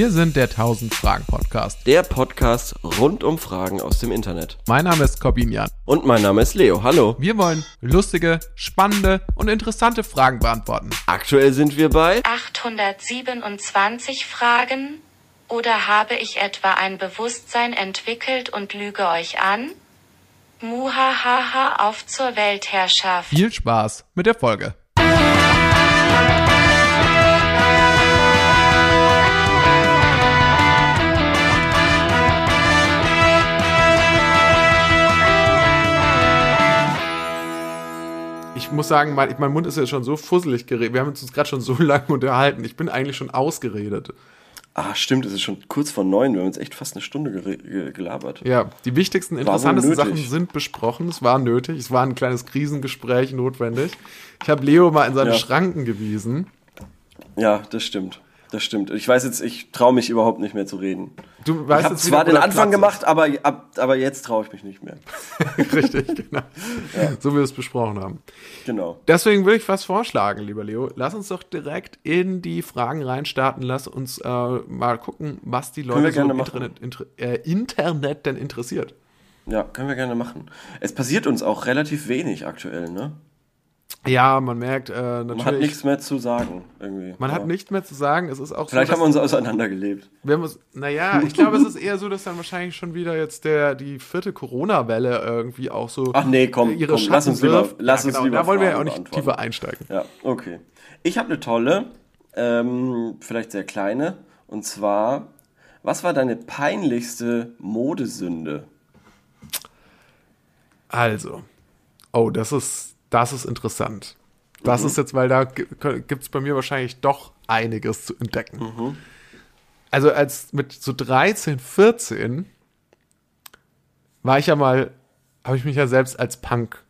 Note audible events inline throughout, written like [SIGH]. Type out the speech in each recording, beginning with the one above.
Wir sind der 1000 Fragen Podcast. Der Podcast rund um Fragen aus dem Internet. Mein Name ist Corbinian. Und mein Name ist Leo. Hallo. Wir wollen lustige, spannende und interessante Fragen beantworten. Aktuell sind wir bei 827 Fragen? Oder habe ich etwa ein Bewusstsein entwickelt und lüge euch an? Muhahaha auf zur Weltherrschaft. Viel Spaß mit der Folge. Ich muss sagen, mein, mein Mund ist ja schon so fusselig geredet. Wir haben uns gerade schon so lange unterhalten. Ich bin eigentlich schon ausgeredet. Ah, stimmt, es ist schon kurz vor neun. Wir haben jetzt echt fast eine Stunde ge- gelabert. Ja, die wichtigsten, interessantesten Sachen sind besprochen. Es war nötig. Es war ein kleines Krisengespräch notwendig. Ich habe Leo mal in seine Ja. Schranken gewiesen. Ja, das stimmt. Das stimmt. Ich weiß jetzt, ich traue mich überhaupt nicht mehr zu reden. Du Ich weißt habe jetzt zwar den Anfang Platz gemacht, aber, ab, aber jetzt traue ich mich nicht mehr. [LAUGHS] Richtig, genau. So wie wir es besprochen haben. Genau. Deswegen würde ich was vorschlagen, lieber Leo. Lass uns doch direkt in die Fragen reinstarten. Lass uns äh, mal gucken, was die Leute so im. Internet, inter, äh, Internet denn interessiert. Ja, können wir gerne machen. Es passiert uns auch relativ wenig aktuell, ne? Ja, man merkt äh, natürlich. Man hat nichts mehr zu sagen, irgendwie. man hat Aber nichts mehr zu sagen. Es ist auch Vielleicht so, haben wir uns auseinandergelebt. Wir haben uns, naja, ich glaube, es ist eher so, dass dann wahrscheinlich schon wieder jetzt der, die vierte Corona-Welle irgendwie auch so Ach nee, komm, ihre komm, lass uns lieber- lass ja, uns genau, lieber Da wollen wir ja auch nicht tiefer einsteigen. Ja, okay. Ich habe eine tolle, ähm, vielleicht sehr kleine, und zwar, was war deine peinlichste Modesünde? Also, oh, das ist, das ist interessant. Das ist jetzt, weil da gibt es bei mir wahrscheinlich doch einiges zu entdecken. Also als mit so 13, 14 war ich ja mal, habe ich mich ja selbst als Punk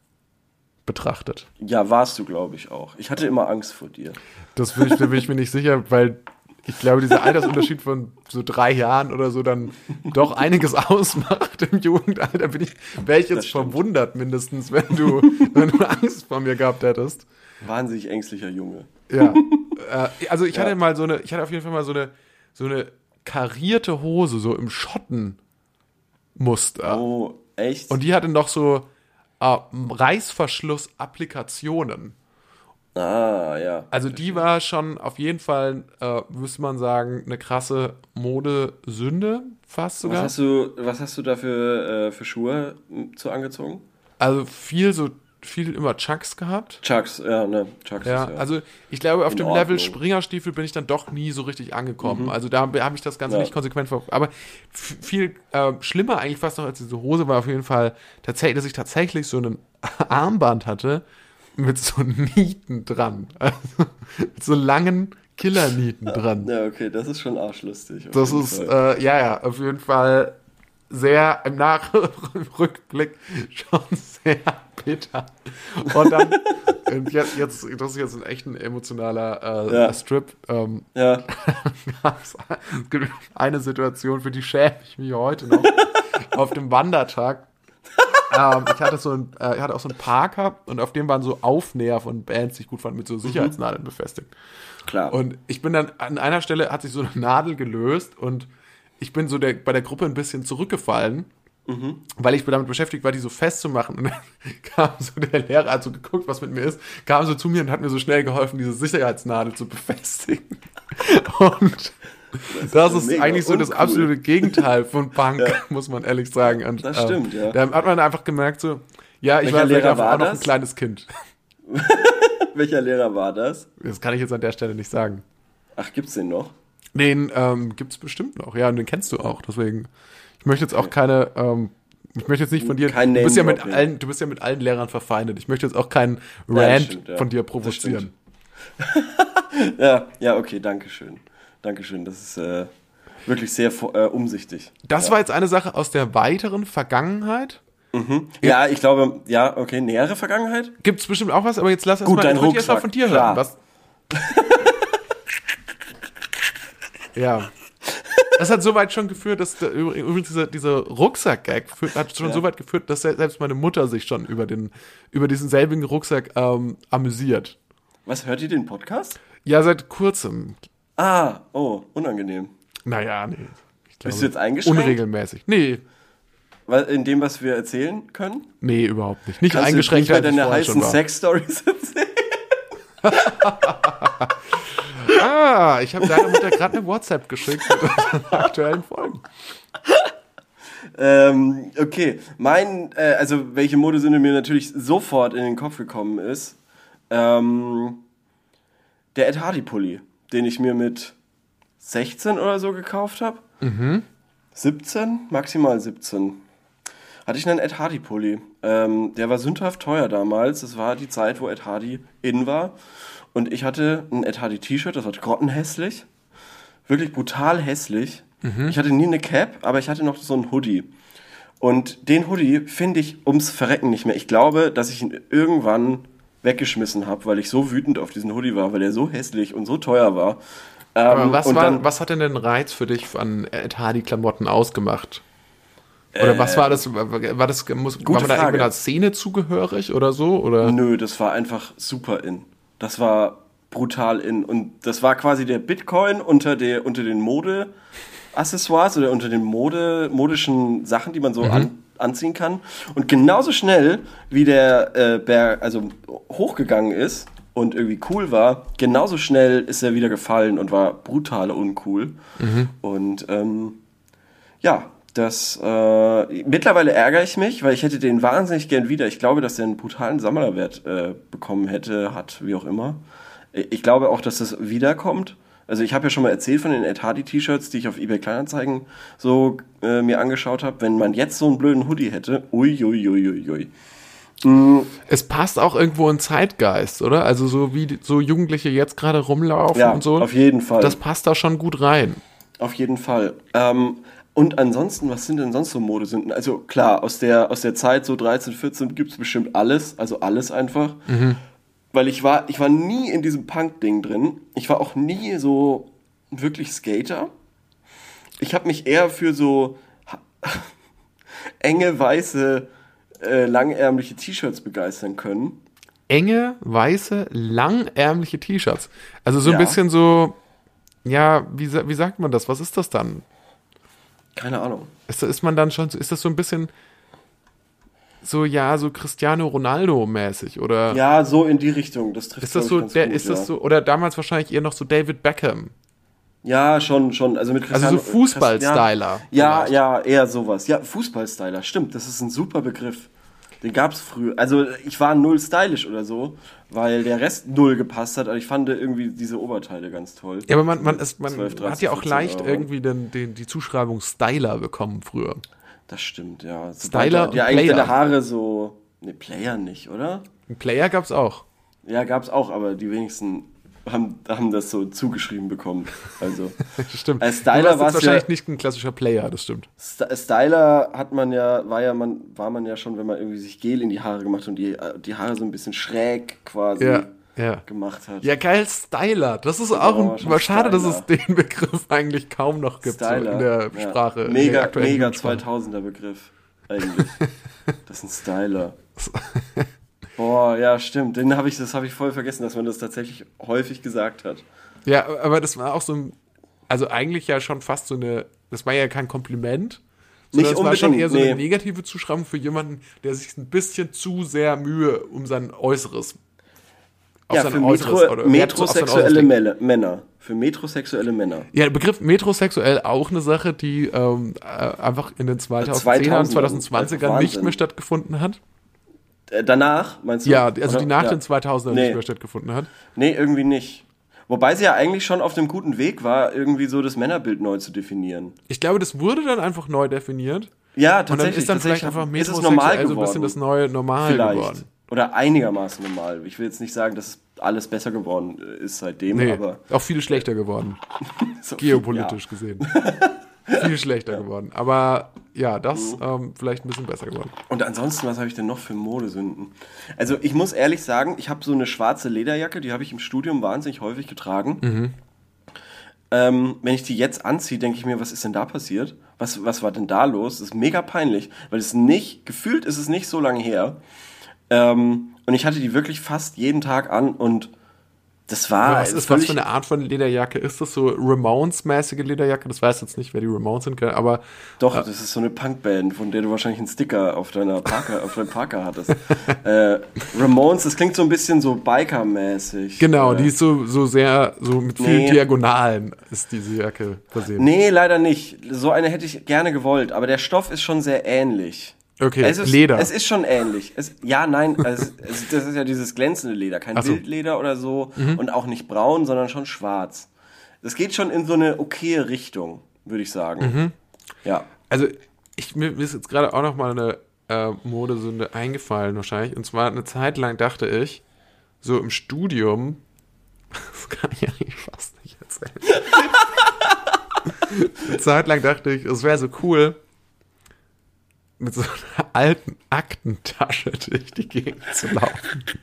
betrachtet. Ja, warst du, glaube ich, auch. Ich hatte immer Angst vor dir. Das bin ich, bin ich mir nicht sicher, weil ich glaube, dieser Altersunterschied von so drei Jahren oder so dann doch einiges ausmacht im Jugendalter. Bin ich, wäre ich jetzt verwundert mindestens, wenn du, wenn du Angst vor mir gehabt hättest. Wahnsinnig ängstlicher Junge. Ja. äh, also ich hatte Ja. mal so eine, ich hatte auf jeden Fall mal so eine, so eine karierte Hose, so im Schottenmuster. Oh, echt? Und die hatte noch so äh, Reißverschluss-Applikationen. Ah, ja. Also die war schon auf jeden Fall, äh, müsste man sagen, eine krasse Modesünde, fast Was sogar. hast du, was hast du da für, äh, für Schuhe m, zu angezogen? Also viel so, viel immer Chucks gehabt. Chucks, ja, ne, Chucks Ja, ja. also ich glaube, auf dem Ordnung. Level Springerstiefel bin ich dann doch nie so richtig angekommen. Mhm. Also da habe ich das Ganze Ja. nicht konsequent verfolgt. Aber viel äh, schlimmer eigentlich fast noch als diese Hose war auf jeden Fall tatsächlich, dass ich tatsächlich so ein [LAUGHS] Armband hatte mit so Nieten dran. Also mit so langen Killernieten dran. ja, okay, das ist schon arschlustig. Das ist, äh, ja, ja, auf jeden Fall sehr im Nachrückblick [LAUGHS] schon sehr bitter. Und dann, [LAUGHS] und jetzt, jetzt, das ist jetzt ein echt ein emotionaler äh, Ja. Strip. Ähm, ja, [LAUGHS] es gibt eine Situation, für die schäme ich mich heute noch. auf dem Wandertag. Ähm, ich hatte so ein, äh, ich hatte auch so einen Parker und auf dem waren so Aufnäher von Bands, die ich gut fand, mit so Sicherheitsnadeln befestigt. klar. Und ich bin dann an einer Stelle hat sich so eine Nadel gelöst und ich bin so der, bei der Gruppe ein bisschen zurückgefallen, weil ich damit beschäftigt war, die so festzumachen. Und dann [LAUGHS] kam so der Lehrer, hat so geguckt, was mit mir ist, kam so zu mir und hat mir so schnell geholfen, diese Sicherheitsnadel zu befestigen. [LAUGHS] Und das ist, mega eigentlich so das absolute Gegenteil von [LAUGHS] Punk, muss man ehrlich sagen. Und, Das stimmt, ja. Da hat man einfach gemerkt, so, ja, ich Welcher war Lehrer war auch noch ein das? kleines Kind. [LAUGHS] Welcher Lehrer war das? Das kann ich jetzt an der Stelle nicht sagen. Ach, gibt's den noch? Den ähm, gibt es bestimmt noch, ja, und den kennst du auch. Deswegen, ich möchte jetzt auch keine, ähm, ich möchte jetzt nicht von dir, Kein du bist ja mit allen, du bist ja mit allen Lehrern verfeindet. Ich möchte jetzt auch keinen das Rant stimmt, ja. von dir Das provozieren. [LAUGHS] Ja, ja, okay, danke schön. Dankeschön, das ist äh, wirklich sehr äh, umsichtig. Das war jetzt eine Sache aus der weiteren Vergangenheit. Ja, ich glaube, ja, okay, nähere Vergangenheit? Gibt es bestimmt auch was, aber jetzt lass erst Gut, mal, dein ich möchte erst mal von dir klar. hören. Was? [LAUGHS] ja. Das hat so weit schon geführt, dass der, übrigens dieser, dieser Rucksack-Gag hat schon Ja. so weit geführt, dass se- selbst meine Mutter sich schon über den über diesen selbigen Rucksack ähm, amüsiert. Was, hört ihr den Podcast? Ja, seit kurzem. Ah, oh, unangenehm. Naja, nee. Ich Bist glaube, du jetzt eingeschränkt? Unregelmäßig. Nee, Weil- In dem, was wir erzählen können? nee, überhaupt nicht. Nicht Kannst eingeschränkt, du nicht ich bei schon heißen. Sex-Stories erzählen? [LAUGHS] Ah, ich habe deiner Mutter gerade eine WhatsApp geschickt mit unseren [LAUGHS] aktuellen Folgen. Ähm, okay, mein, äh, also welche Modesünde mir natürlich sofort in den Kopf gekommen ist, ähm, der Ed Hardy Pulli, den ich mir mit 16 oder so gekauft habe. 17, maximal 17. Hatte ich einen Ed Hardy Pulli. Ähm, der war sündhaft teuer damals. Das war die Zeit, wo Ed Hardy in war. Und ich hatte ein Ed Hardy T-Shirt, das war grottenhässlich. Wirklich brutal hässlich. Ich hatte nie eine Cap, aber ich hatte noch so einen Hoodie. Und den Hoodie finde ich ums Verrecken nicht mehr. Ich glaube, dass ich ihn irgendwann weggeschmissen habe, weil ich so wütend auf diesen Hoodie war, weil er so hässlich und so teuer war. Ähm, was, war, dann- was hat denn den Reiz für dich an Ed Hardy-Klamotten ausgemacht? Oder was war das? War das muss, war man da Frage. irgendwie einer Szene zugehörig oder so? Oder? Nö, das war einfach super in. Das war brutal in. Und das war quasi der Bitcoin unter, der, unter den Mode-Accessoires oder unter den Mode, modischen Sachen, die man so an, anziehen kann. Und genauso schnell, wie der äh, Berg also hochgegangen ist und irgendwie cool war, genauso schnell ist er wieder gefallen und war brutal uncool. Und ähm, ja, das äh, mittlerweile ärgere ich mich, weil ich hätte den wahnsinnig gern wieder. Ich glaube, dass er einen brutalen Sammlerwert äh, bekommen hätte, hat, wie auch immer. Ich glaube auch, dass das wiederkommt. Also ich habe ja schon mal erzählt von den Ed Hardy T-Shirts, die ich auf eBay Kleinanzeigen so äh, mir angeschaut habe. Wenn man jetzt so einen blöden Hoodie hätte, ui, ui, ui, ui, ui. Es passt auch irgendwo in Zeitgeist, oder? Also so wie so Jugendliche jetzt gerade rumlaufen Ja, und so. auf jeden Fall. Das passt da schon gut rein. Auf jeden Fall. Ähm, und ansonsten, was sind denn sonst so Modesünden? Also klar, aus der, aus der Zeit so 13, 14 gibt's bestimmt alles, also alles einfach. Weil ich war, ich war nie in diesem Punk-Ding drin. Ich war auch nie so wirklich Skater. Ich habe mich eher für so [LAUGHS] enge, weiße, äh, langärmliche T-Shirts begeistern können. Enge, weiße, langärmliche T-Shirts. Also so ein Ja. bisschen so, ja, wie, wie sagt man das? Was ist das dann? Keine Ahnung. Ist, ist man dann schon, so- ist das so ein bisschen so, ja, so Cristiano Ronaldo-mäßig oder Ja, so in die Richtung. Das trifft ist das so, der, gut, ist ja. das so, oder damals wahrscheinlich eher noch so David Beckham. Ja, schon, schon. Also mit Also so Cristiano- Fußball-Styler. Ja, vielleicht. ja, eher sowas. Ja, Fußballstyler, stimmt. Das ist ein super Begriff. Den gab's früher. Also ich war null stylisch oder so, weil der Rest null gepasst hat. Aber ich fand irgendwie diese Oberteile ganz toll. Ja, aber man, man, ist, man 12, 13, hat ja auch 14 leicht Euro. irgendwie den, den, die Zuschreibung Styler bekommen früher. Das stimmt, ja. Styler und eigentlich Player. deine Haare so. Ne, Player nicht, oder? Ein Player gab's auch. Ja, gab's auch, aber die wenigsten haben, haben das so zugeschrieben bekommen. Also. [LAUGHS] Stimmt. Als Styler war's wahrscheinlich ja- nicht ein klassischer Player, das stimmt. St- Styler hat man ja, war ja man, war man ja schon, wenn man irgendwie sich Gel in die Haare gemacht hat und die, die Haare so ein bisschen schräg quasi Ja, ja. gemacht hat. Ja, geil, Styler. Das ist auch Oh, ein, schade, dass es Styler. den Begriff eigentlich kaum noch gibt so in der ja. Sprache. in der Mega, aktuellen mega Jugendsprache. 2000er Begriff eigentlich. [LAUGHS] das ist ein Styler. Boah, ja, stimmt. Den habe ich, das habe ich voll vergessen, dass man das tatsächlich häufig gesagt hat. Ja, aber das war auch so ein, also eigentlich ja schon fast so eine, das war ja kein Kompliment, sondern Nicht es war schon eher so eine nee. negative Zuschreibung für jemanden, der sich ein bisschen zu sehr Mühe um sein Äußeres ja, für Äußeres Metro, sein metrosexuelle Äußeres legt. Männer-. Für metrosexuelle Männer. Ja, der Begriff metrosexuell auch eine Sache, die ähm, äh, einfach in den 2010er und 2020ern nicht mehr stattgefunden hat. Äh, danach, meinst du? Ja, also die nach ja. den 2000ern Nee. nicht mehr stattgefunden hat. Nee, irgendwie nicht. Wobei sie ja eigentlich schon auf dem guten Weg war, irgendwie so das Männerbild neu zu definieren. Ich glaube, das wurde dann einfach neu definiert. Ja, Und dann tatsächlich. ist dann vielleicht tatsächlich einfach metrosexuell normal so ein bisschen das neue Normal vielleicht. geworden. Oder einigermaßen normal. Ich will jetzt nicht sagen, dass es alles besser geworden ist seitdem, Nee, aber auch viel schlechter geworden, [LAUGHS] so geopolitisch gesehen. [LAUGHS] viel schlechter geworden. Aber ja, das Mhm. ähm, vielleicht ein bisschen besser geworden. Ja. Und ansonsten, was habe ich denn noch für Modesünden? Also ich muss ehrlich sagen, ich habe so eine schwarze Lederjacke, die habe ich im Studium wahnsinnig häufig getragen. Mhm. Ähm, wenn ich die jetzt anziehe, denke ich mir, was ist denn da passiert? Was, was war denn da los? Das ist mega peinlich, weil es nicht, gefühlt ist es nicht so lange her. Ähm, und ich hatte die wirklich fast jeden Tag an und Das war was ist was für eine Art von Lederjacke? Ist das so Ramones-mäßige Lederjacke? Das weiß jetzt nicht, wer die Ramones sind, aber. Doch, das ist so eine Punkband, von der du wahrscheinlich einen Sticker auf deiner Parker, auf deinem Parker hattest. [LAUGHS] äh, Ramones, das klingt so ein bisschen so Biker-mäßig. Genau, die ist so, so sehr, so mit vielen nee. Diagonalen ist diese Jacke versehen. Nee, leider nicht. So eine hätte ich gerne gewollt, aber der Stoff ist schon sehr ähnlich. Okay, es ist, Leder. Es ist schon ähnlich. Es, ja, nein, es, es, das ist ja dieses glänzende Leder, kein so. Wildleder oder so mhm. und auch nicht braun, sondern schon schwarz. Das geht schon in so eine okaye Richtung, würde ich sagen. Mhm. Ja. Also, ich, mir ist jetzt gerade auch noch mal eine äh, Modesünde eingefallen wahrscheinlich. Und zwar eine Zeit lang dachte ich, so im Studium, [LAUGHS] das kann ich eigentlich fast nicht erzählen. [LAUGHS] eine Zeit lang dachte ich, es wäre so cool, mit so einer [LAUGHS] alten Aktentasche durch die Gegend zu laufen. [LAUGHS]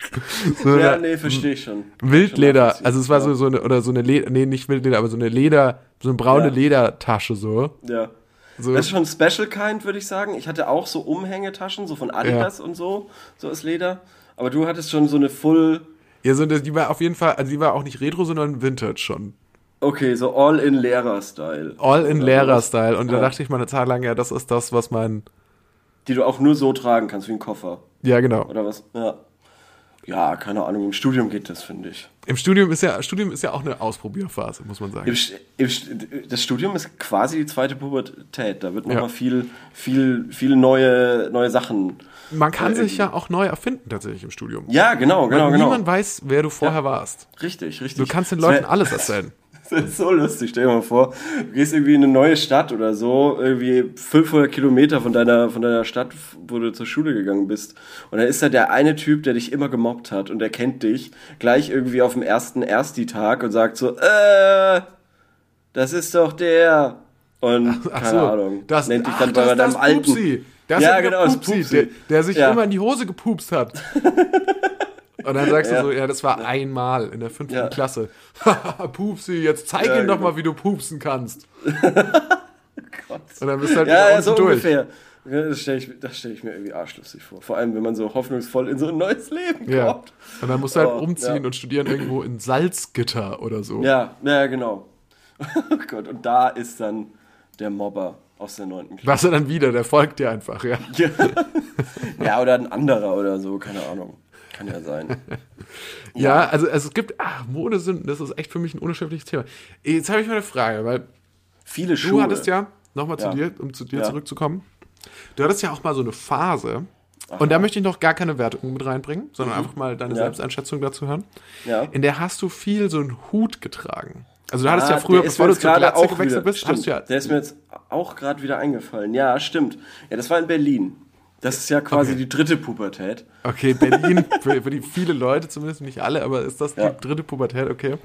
So ja, nee, verstehe ich schon. Wildleder, also es war so, so eine, oder so eine Leder, nee, nicht Wildleder, aber so eine Leder, so eine braune ja. Ledertasche so. Ja. So. Das ist schon Special Kind, würde ich sagen. Ich hatte auch so Umhängetaschen, so von Adidas ja. und so, so aus Leder. Aber du hattest schon so eine Full. Ja, so die war auf jeden Fall, also die war auch nicht Retro, sondern Vintage schon. Okay, so All-in-Lehrer-Style. All-in-Lehrer-Style. Und ja. da dachte ich mal eine Zeit lang, ja, das ist das, was mein die du auch nur so tragen kannst, wie ein Koffer. Ja, genau. Oder was? Ja. Ja, keine Ahnung. Im Studium geht das, finde ich. Im Studium ist ja, Studium ist ja auch eine Ausprobierphase, muss man sagen. Im, im, das Studium ist quasi die zweite Pubertät. Da wird nochmal ja. viel, viel, viel neue, neue Sachen. Man kann äh, sich ja auch neu erfinden tatsächlich im Studium. Ja, genau, genau, Weil genau. Niemand weiß, wer du vorher ja. warst. Richtig, richtig. Du kannst den Leuten alles erzählen. [LAUGHS] Das ist so lustig. Stell dir mal vor, du gehst irgendwie in eine neue Stadt oder so, irgendwie 500 Kilometer von deiner, von deiner Stadt, wo du zur Schule gegangen bist. Und dann ist da der eine Typ, der dich immer gemobbt hat und der kennt dich, gleich irgendwie auf dem ersten Ersti-Tag und sagt so, äh, das ist doch der. Und ach, keine so, Ahnung, das, nennt dich dann ach, bei deinem alten. Pupsi. Das ja, genau, Pupsi, das Pupsi. Der, der sich ja. immer in die Hose gepupst hat. [LAUGHS] Und dann sagst ja. du so, ja, das war einmal in der fünften ja. Klasse. [LAUGHS] Pupsi, jetzt zeig ja, ihm doch genau. mal, wie du pupsen kannst. [LAUGHS] Gott. Und dann bist du halt ja, ja, so durch. ungefähr. Das stelle ich, stell ich mir irgendwie arschlustig vor. Vor allem, wenn man so hoffnungsvoll in so ein neues Leben kommt. Ja. Und dann musst du halt oh, umziehen und studieren irgendwo in Salzgitter oder so. Ja, ja, genau. [LAUGHS] Oh Gott, und da ist dann der Mobber aus der neunten Klasse. Was er dann wieder, der folgt dir einfach, ja. ja, oder ein anderer oder so, keine Ahnung. Kann ja sein. [LAUGHS] ja, ja, also, also es gibt, ach, Modesünden, das ist echt für mich ein unschädliches Thema. Jetzt habe ich mal eine Frage, weil viele Schuhe. Du hattest ja, nochmal zu ja. dir, um zu dir ja. zurückzukommen, du hattest ja auch mal so eine Phase, Aha. Und da möchte ich noch gar keine Wertung mit reinbringen, sondern mhm. einfach mal deine. Selbsteinschätzung dazu hören. Ja. In der hast du viel so einen Hut getragen. Also du hattest ah, ja früher, bevor du zur Glatze gewechselt wieder, bist, stimmt, hast du ja. Der ist mir jetzt auch gerade wieder eingefallen. Ja, stimmt. Ja, das war in Berlin. Das ist ja quasi okay. die dritte Pubertät. Okay, Berlin, [LAUGHS] für, für, die viele Leute zumindest, nicht alle, aber ist das ja. die dritte Pubertät, okay?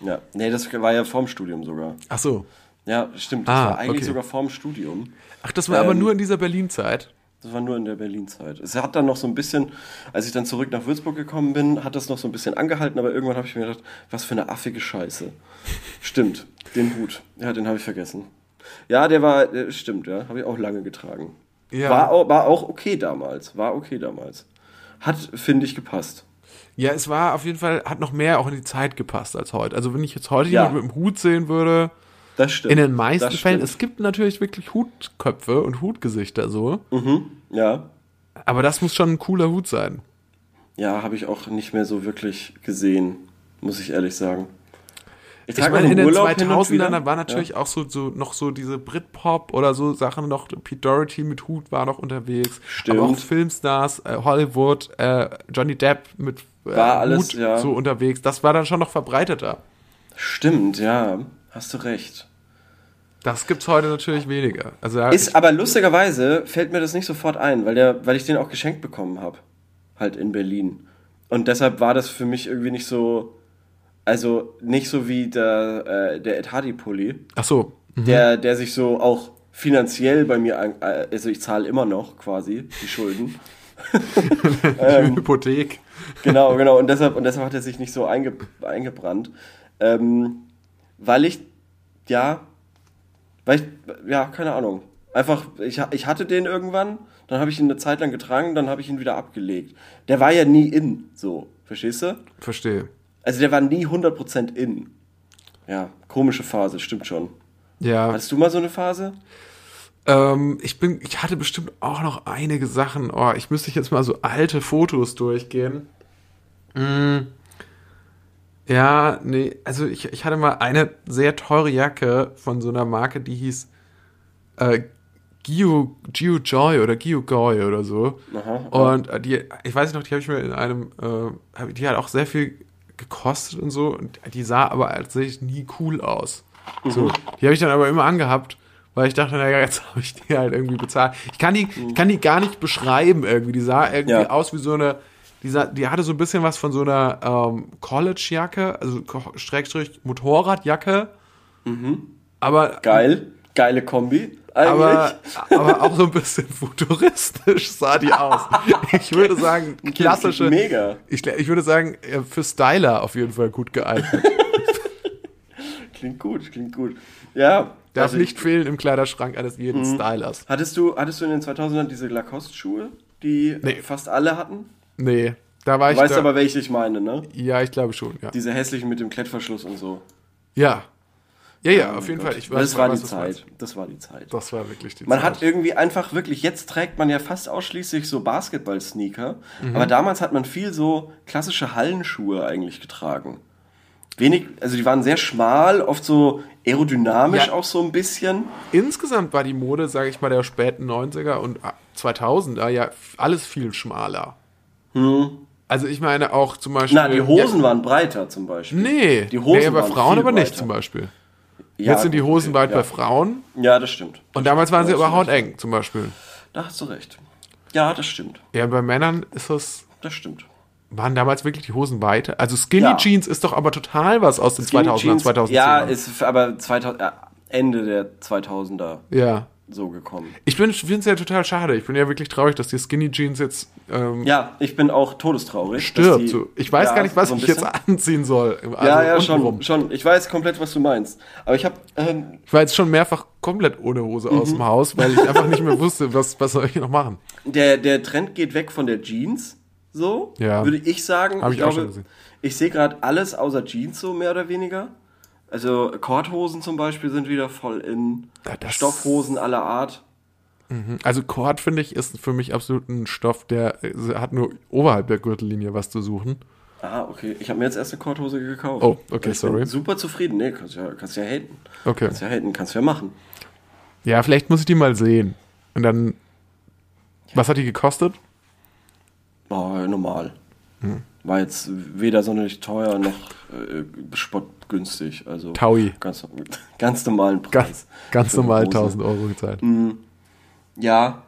Ja, nee, das war ja vorm Studium sogar. Ach so. Ja, stimmt, das ah, war eigentlich okay. sogar vorm Studium. Ach, das war ähm, aber nur in dieser Berlin-Zeit? Das war nur in der Berlin-Zeit. Es hat dann noch so ein bisschen, als ich dann zurück nach Würzburg gekommen bin, hat das noch so ein bisschen angehalten, aber irgendwann habe ich mir gedacht, was für eine affige Scheiße. stimmt, den Hut. Ja, den habe ich vergessen. Ja, der war, der, stimmt, ja, habe ich auch lange getragen. Ja. War, auch, war auch okay damals. War okay damals. Hat, finde ich, gepasst. Ja, es war auf jeden Fall, hat noch mehr auch in die Zeit gepasst als heute. Also wenn ich jetzt heute ja. jemanden mit dem Hut sehen würde, das stimmt. in den meisten Fällen, es gibt natürlich wirklich Hutköpfe und Hutgesichter so. Mhm, ja. Aber das muss schon ein cooler Hut sein. Ja, habe ich auch nicht mehr so wirklich gesehen, muss ich ehrlich sagen. Ich, ich meine, in den 2000ern war natürlich ja. auch so, so noch so diese Britpop oder so Sachen noch. Pete Doherty mit Hut war noch unterwegs. Stimmt. Aber auch Filmstars, äh, Hollywood, äh, Johnny Depp mit äh, war alles, Hut ja. so unterwegs. Das war dann schon noch verbreiteter. Stimmt, ja. Hast du recht. Das gibt's heute natürlich weniger. Also, ja, ist aber lustigerweise fällt mir das nicht sofort ein, weil der, weil ich den auch geschenkt bekommen habe, halt in Berlin. Und deshalb war das für mich irgendwie nicht so also nicht so wie der, äh, der Ed Hardy-Pulli. Ach so. Mhm. Der, der sich so auch finanziell bei mir, an, äh, also ich zahle immer noch quasi die Schulden. [LAUGHS] ähm, Hypothek. Genau, genau. Und deshalb, und deshalb hat er sich nicht so einge, eingebrannt. Ähm, weil ich, ja, weil ich, ja, keine Ahnung. Einfach, ich, ich hatte den irgendwann, dann habe ich ihn eine Zeit lang getragen, dann habe ich ihn wieder abgelegt. Der war ja nie in, so, verstehst du? Verstehe. Also der war nie 100% in. Ja, komische Phase, stimmt schon. Ja. Hattest du mal so eine Phase? Ähm, ich bin, ich hatte bestimmt auch noch einige Sachen. Oh, ich müsste jetzt mal so alte Fotos durchgehen. Mm. Ja, nee, also ich, ich hatte mal eine sehr teure Jacke von so einer Marke, die hieß äh, Gio, Gio Joy oder Gio Goy oder so. Aha, und äh, die, ich weiß noch, die habe ich mir in einem, äh, die hat auch sehr viel gekostet und so. Und die sah aber tatsächlich nie cool aus. So, die habe ich dann aber immer angehabt, weil ich dachte, naja, jetzt [LAUGHS] habe ich die halt irgendwie bezahlt. Ich kann die, ich kann die gar nicht beschreiben irgendwie. Die sah irgendwie Ja. aus wie so eine, die, sah, die hatte so ein bisschen was von so einer ähm, College-Jacke, also Schrägstrich Motorradjacke. Aber, Geil. Geile Kombi. Eigentlich. aber, aber auch so ein bisschen futuristisch sah die aus. [LAUGHS] Ich würde sagen, klassische. Mega. Ich, ich würde sagen, äh, für Styler auf jeden Fall gut geeignet. [LAUGHS] Klingt gut, klingt gut. Ja. Darf also nicht fehlen im Kleiderschrank eines jeden Mhm. Stylers. Hattest du, hattest du in den 2000ern diese Lacoste-Schuhe, die Nee. fast alle hatten? Nee, da war Du ich. weißt da, aber, welche ich meine, ne? ja, ich glaube schon, ja. Diese hässlichen mit dem Klettverschluss und so. Ja. Ja, ja, Oh auf jeden Gott. Fall. Ich weiß, das war die. Zeit. Das war die Zeit. Das war wirklich die Man Zeit. hat irgendwie einfach wirklich, jetzt trägt man ja fast ausschließlich so Basketball-Sneaker, Mhm. aber damals hat man viel so klassische Hallenschuhe eigentlich getragen. Wenig, also die waren sehr schmal, oft so aerodynamisch Ja. auch so ein bisschen. Insgesamt war die Mode, sage ich mal, der späten 90er und 2000er ja alles viel schmaler. Also ich meine auch zum Beispiel. Hm. Na, die Hosen waren breiter zum Beispiel. Nee, die Hosen nee, bei waren Frauen viel aber nicht breiter. zum Beispiel. Ja, Jetzt sind die Hosen okay, weit ja. bei Frauen Ja, das stimmt. und damals waren sie aber hauteng zum Beispiel. Da hast du recht. Ja, das stimmt. Ja, bei Männern ist das. Das stimmt. Waren damals wirklich die Hosen weiter? Also Skinny Ja. Jeans ist doch aber total was aus den 2000er, Jeans, 2010er. Ja, ist aber 2000, ja, Ende der 2000er ja. So gekommen. Ich finde es ja total schade. Ich bin ja wirklich traurig, dass die Skinny Jeans jetzt ähm, Ja, ich bin auch todestraurig. stirbt. die- so. Ich weiß ja, gar nicht, was so ich jetzt anziehen soll. Also ja, ja, schon, schon. Ich weiß komplett, was du meinst. Aber ich habe, ähm, Ich war jetzt schon mehrfach komplett ohne Hose aus Mhm. dem Haus, weil ich einfach nicht mehr wusste, was, was soll ich noch machen. der, der Trend geht weg von der Jeans, so, Ja. würde ich sagen. Hab ich auch glaube, schon gesehen. Ich sehe gerade alles außer Jeans, so mehr oder weniger. Also Korthosen zum Beispiel sind wieder voll in. Ja, Stoffhosen aller Art. Also Cord, finde ich, ist für mich absolut ein Stoff, der äh, hat nur oberhalb der Gürtellinie was zu suchen. Ah, okay. Ich habe mir jetzt erst eine Korthose gekauft. Oh, okay, ich sorry. Bin super zufrieden. Nee, kannst ja, kannst ja haten. Okay. Kannst ja haten, kannst ja machen. Ja, vielleicht muss ich die mal sehen. Und dann, was hat die gekostet? Oh, normal. Hm. War jetzt weder sonderlich teuer noch äh, spottgünstig. Also Taui. Ganz, ganz normalen Preis. Ganz, ganz normal Hose. 1000 Euro gezahlt. Ja.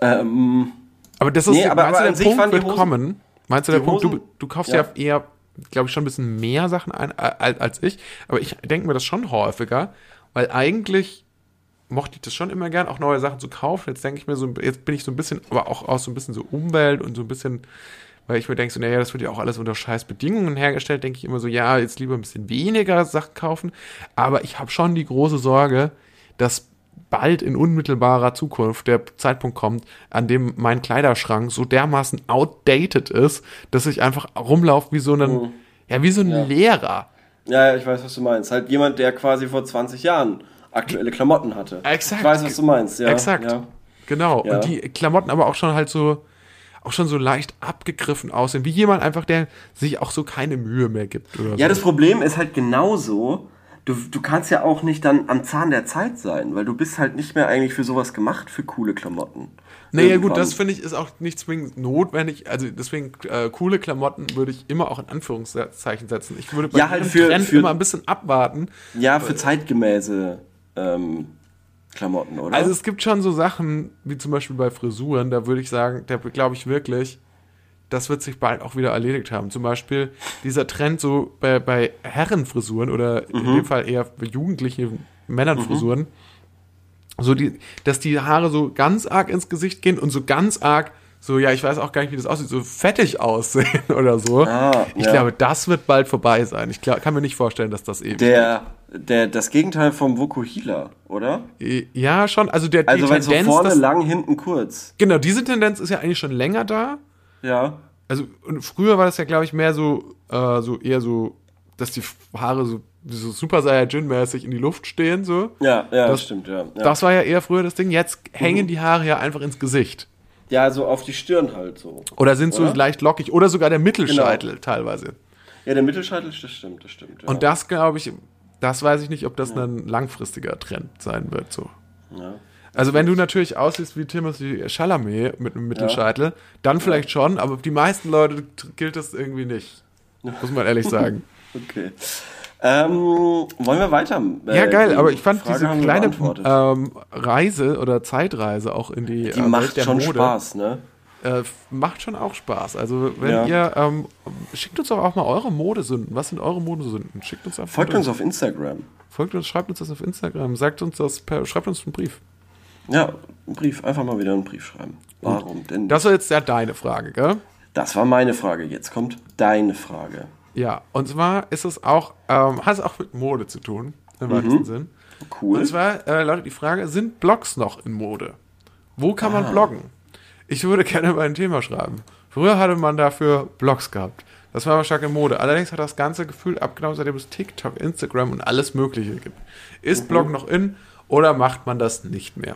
Ähm, Aber das ist, Nee, aber- meinst aber du, an der sich Punkt wird Hosen- kommen? Meinst du, der Punkt, du, Hosen- du kaufst ja. ja, eher, glaube ich, schon ein bisschen mehr Sachen ein als, als ich, aber ich denke mir das schon häufiger, weil eigentlich mochte ich das schon immer gern, auch neue Sachen zu kaufen. Jetzt denke ich mir so, jetzt bin ich so ein bisschen, aber auch aus so ein bisschen so Umwelt und so ein bisschen, weil ich mir denke, so, naja, das wird ja auch alles unter scheiß Bedingungen hergestellt, denke ich immer so, ja, jetzt lieber ein bisschen weniger Sachen kaufen. Aber ich habe schon die große Sorge, dass bald in unmittelbarer Zukunft der Zeitpunkt kommt, an dem mein Kleiderschrank so dermaßen outdated ist, dass ich einfach rumlaufe wie so ein, ja, wie so ein Lehrer. ja, ja, ich weiß, was du meinst. Halt jemand, der quasi vor 20 Jahren aktuelle Klamotten hatte. Exakt. Ich weiß, was du meinst. Ja, Exakt. Ja. Genau. Ja. Und die Klamotten aber auch schon halt so, auch schon so leicht abgegriffen aussehen, wie jemand einfach, der sich auch so keine Mühe mehr gibt. Ja, so. das Problem ist halt genauso, du, du kannst ja auch nicht dann am Zahn der Zeit sein, weil du bist halt nicht mehr eigentlich für sowas gemacht, für coole Klamotten. Naja, Irgendwann. gut, das finde ich ist auch nicht zwingend notwendig. Also deswegen äh, coole Klamotten würde ich immer auch in Anführungszeichen setzen. Ich würde bei Ja, halt für- Trend für- immer ein bisschen abwarten. Ja, für zeitgemäße ähm, Klamotten, oder? Also es gibt schon so Sachen, wie zum Beispiel bei Frisuren, da würde ich sagen, da glaube ich wirklich, das wird sich bald auch wieder erledigt haben. Zum Beispiel dieser Trend so bei, bei Herrenfrisuren oder in Mhm. dem Fall eher bei jugendlichen Männernfrisuren, so die, dass die Haare so ganz arg ins Gesicht gehen und so ganz arg so, ja, ich weiß auch gar nicht, wie das aussieht, so fettig aussehen [LAUGHS] oder so. Ah, ich ja. glaube, das wird bald vorbei sein. Ich glaub, kann mir nicht vorstellen, dass das eben. der, der, das Gegenteil vom Vokuhila, oder? ja, schon. Also der Also die weil so Tendenz, vorne dass, lang, hinten kurz. Genau, diese Tendenz ist ja eigentlich schon länger da. Ja. Also früher war das ja, glaube ich, mehr so äh, so eher so, dass die Haare so, so Super Saiyajin-mäßig in die Luft stehen, so. Ja, ja, Das- stimmt, ja. ja. Das war ja eher früher das Ding. Jetzt Mhm. hängen die Haare ja einfach ins Gesicht. ja, so auf die Stirn halt so. Oder sind so Oder? leicht lockig. Oder sogar der Mittelscheitel teilweise. Ja, der Mittelscheitel, das stimmt, das stimmt. Ja. Und das glaube ich, das weiß ich nicht, ob das ein langfristiger Trend sein wird, so. ja. Also wenn du natürlich aussiehst wie Timothy Chalamet mit einem Mittelscheitel, dann vielleicht schon, aber die meisten Leute gilt das irgendwie nicht. Muss man ehrlich sagen. [LAUGHS] Okay. Ähm, wollen wir weiter? Äh, ja, geil, aber ich fand Frage diese kleine ähm, Reise oder Zeitreise auch in die, die äh, Welt macht der schon Mode, Spaß, ne? Äh, macht schon auch Spaß. Also wenn Ja. ihr, ähm, schickt uns doch auch mal eure Modesünden. Was sind eure Modesünden? Schickt uns einfach Folgt uns auf Instagram. Folgt uns, schreibt uns das auf Instagram, sagt uns das, per, schreibt uns einen Brief. Ja, einen Brief, einfach mal wieder einen Brief schreiben. Warum denn? Das war jetzt ja deine Frage, gell? Das war meine Frage. Jetzt kommt deine Frage. Ja, und zwar ist es auch, ähm, hat es auch mit Mode zu tun, im weitesten Sinn. Cool. Und zwar, äh, Leute, die Frage, sind Blogs noch in Mode? Wo kann Ah. man bloggen? Ich würde gerne über ein Thema schreiben. Früher hatte man dafür Blogs gehabt. Das war aber stark in Mode. Allerdings hat das ganze Gefühl abgenommen, seitdem es TikTok, Instagram und alles Mögliche gibt. Ist Blog noch in oder macht man das nicht mehr?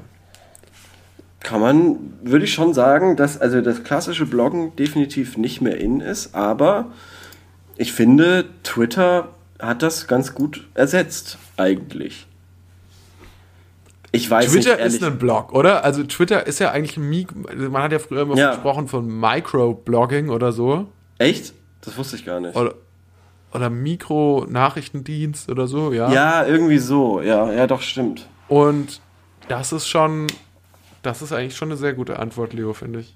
Kann man, würde ich schon sagen, dass also das klassische Bloggen definitiv nicht mehr in ist, aber ich finde, Twitter hat das ganz gut ersetzt, eigentlich. Ich weiß Twitter nicht, ist ein Blog, oder? Also Twitter ist ja eigentlich ein Mik man hat ja früher immer Ja. gesprochen von Microblogging oder so. Echt? Das wusste ich gar nicht. Oder, oder Mikro-Nachrichtendienst oder so, ja. Ja, irgendwie so. Ja, ja, doch, stimmt. Und das ist schon, das ist eigentlich schon eine sehr gute Antwort, Leo, finde ich.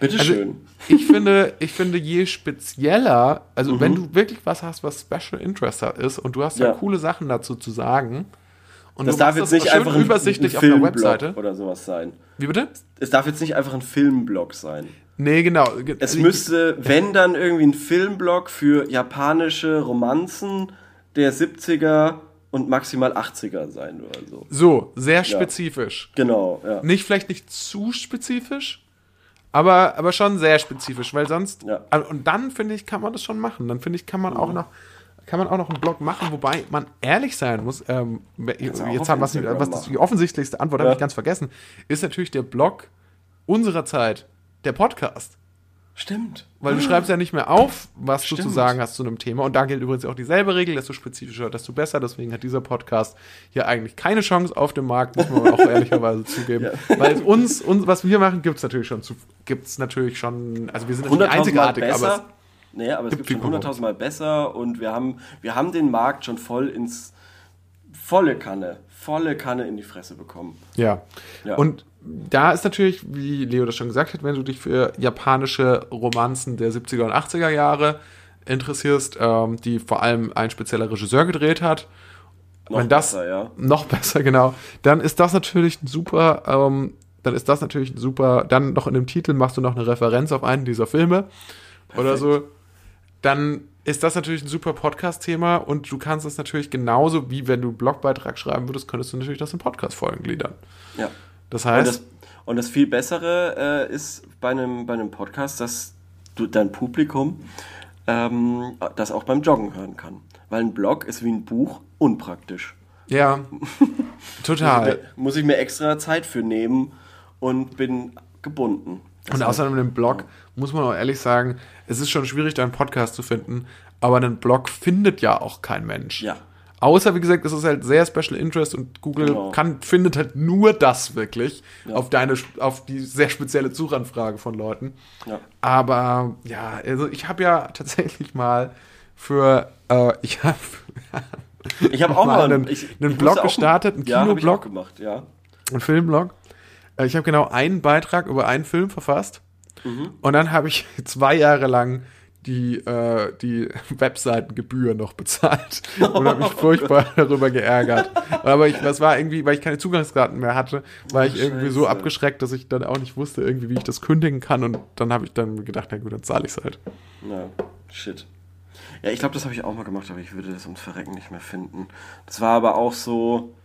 Bitteschön. Ich finde, ich finde, je spezieller, also Mhm. wenn du wirklich was hast, was Special Interest ist und du hast ja, Ja. coole Sachen dazu zu sagen und das darf jetzt nicht schön einfach ein, übersichtlich ein auf einer Filmblog Webseite. oder sowas sein. Wie bitte? Es darf jetzt nicht einfach ein Filmblog sein. Nee, genau. Ge- Es müsste, wenn dann irgendwie ein Filmblog für japanische Romanzen der 70er und maximal 80er sein oder so. so, sehr spezifisch. Genau, ja. Nicht, vielleicht nicht zu spezifisch, aber, aber schon sehr spezifisch, weil sonst, Ja. und dann finde ich, kann man das schon machen. Dann finde ich, kann man auch noch, kann man auch noch einen Blog machen, wobei man ehrlich sein muss, ähm, jetzt haben was, was das, die offensichtlichste Antwort habe Ja. ich ganz vergessen, ist natürlich der Blog unserer Zeit, der Podcast. Stimmt. Weil du schreibst ja nicht mehr auf, was du zu Stimmt. sagen hast zu einem Thema. Und da gilt übrigens auch dieselbe Regel, desto spezifischer, desto besser. Deswegen hat dieser Podcast hier eigentlich keine Chance auf dem Markt, muss man auch [LAUGHS] ehrlicherweise zugeben. Weil uns, uns, was wir machen, gibt es natürlich schon, zu- gibt's natürlich schon, also wir sind natürlich 100.000 Mal einzigartig, aber Nee, aber es gibt schon 100.000 Mal besser und wir haben, wir haben den Markt schon voll ins volle Kanne, volle Kanne in die Fresse bekommen. ja. Ja. Und da ist natürlich, wie Leo das schon gesagt hat, wenn du dich für japanische Romanzen der 70er und 80er Jahre interessierst, ähm, die vor allem ein spezieller Regisseur gedreht hat, Noch wenn das besser, ja. noch besser, genau, dann ist das natürlich ein super, ähm, dann ist das natürlich ein super, dann noch in dem Titel machst du noch eine Referenz auf einen dieser Filme oder so, dann ist das natürlich ein super Podcast-Thema und du kannst es natürlich genauso wie wenn du einen Blogbeitrag schreiben würdest, könntest du natürlich das in Podcast-Folgen gliedern. ja. Das Und heißt, das, und das viel Bessere äh, ist bei einem, bei einem Podcast, dass du dein Publikum ähm, das auch beim Joggen hören kann. Weil ein Blog ist wie ein Buch unpraktisch. ja, [LAUGHS] total. Muss ich mir extra Zeit für nehmen und bin gebunden. Und außerdem in dem Blog muss man auch ehrlich sagen, es ist schon schwierig, da einen Podcast zu finden, aber einen Blog findet ja auch kein Mensch. Ja. Außer, wie gesagt, es ist halt sehr Special Interest und Google Genau. kann, findet halt nur das wirklich Ja. auf deine, auf die sehr spezielle Suchanfrage von Leuten. Ja. Aber ja, also ich habe ja tatsächlich mal für, äh, ich habe Ich habe [LAUGHS] auch mal einen, ich, einen ich Blog gestartet, einen ja, Kinoblog, gemacht, ja. einen Filmblog. Äh, Ich habe genau einen Beitrag über einen Film verfasst. Mhm. Und dann habe ich [LAUGHS] zwei Jahre lang die, äh, die [LAUGHS] Webseitengebühr noch bezahlt und habe mich [LAUGHS] furchtbar darüber geärgert. Aber ich, das war irgendwie, weil ich keine Zugangsdaten mehr hatte, war ich irgendwie so Scheiße. abgeschreckt, dass ich dann auch nicht wusste, irgendwie, wie ich das kündigen kann. Und dann habe ich dann gedacht, na gut, dann zahle ich es halt. Ja, shit. Ja, ich glaube, das habe ich auch mal gemacht, aber ich würde das ums Verrecken nicht mehr finden. Das war aber auch so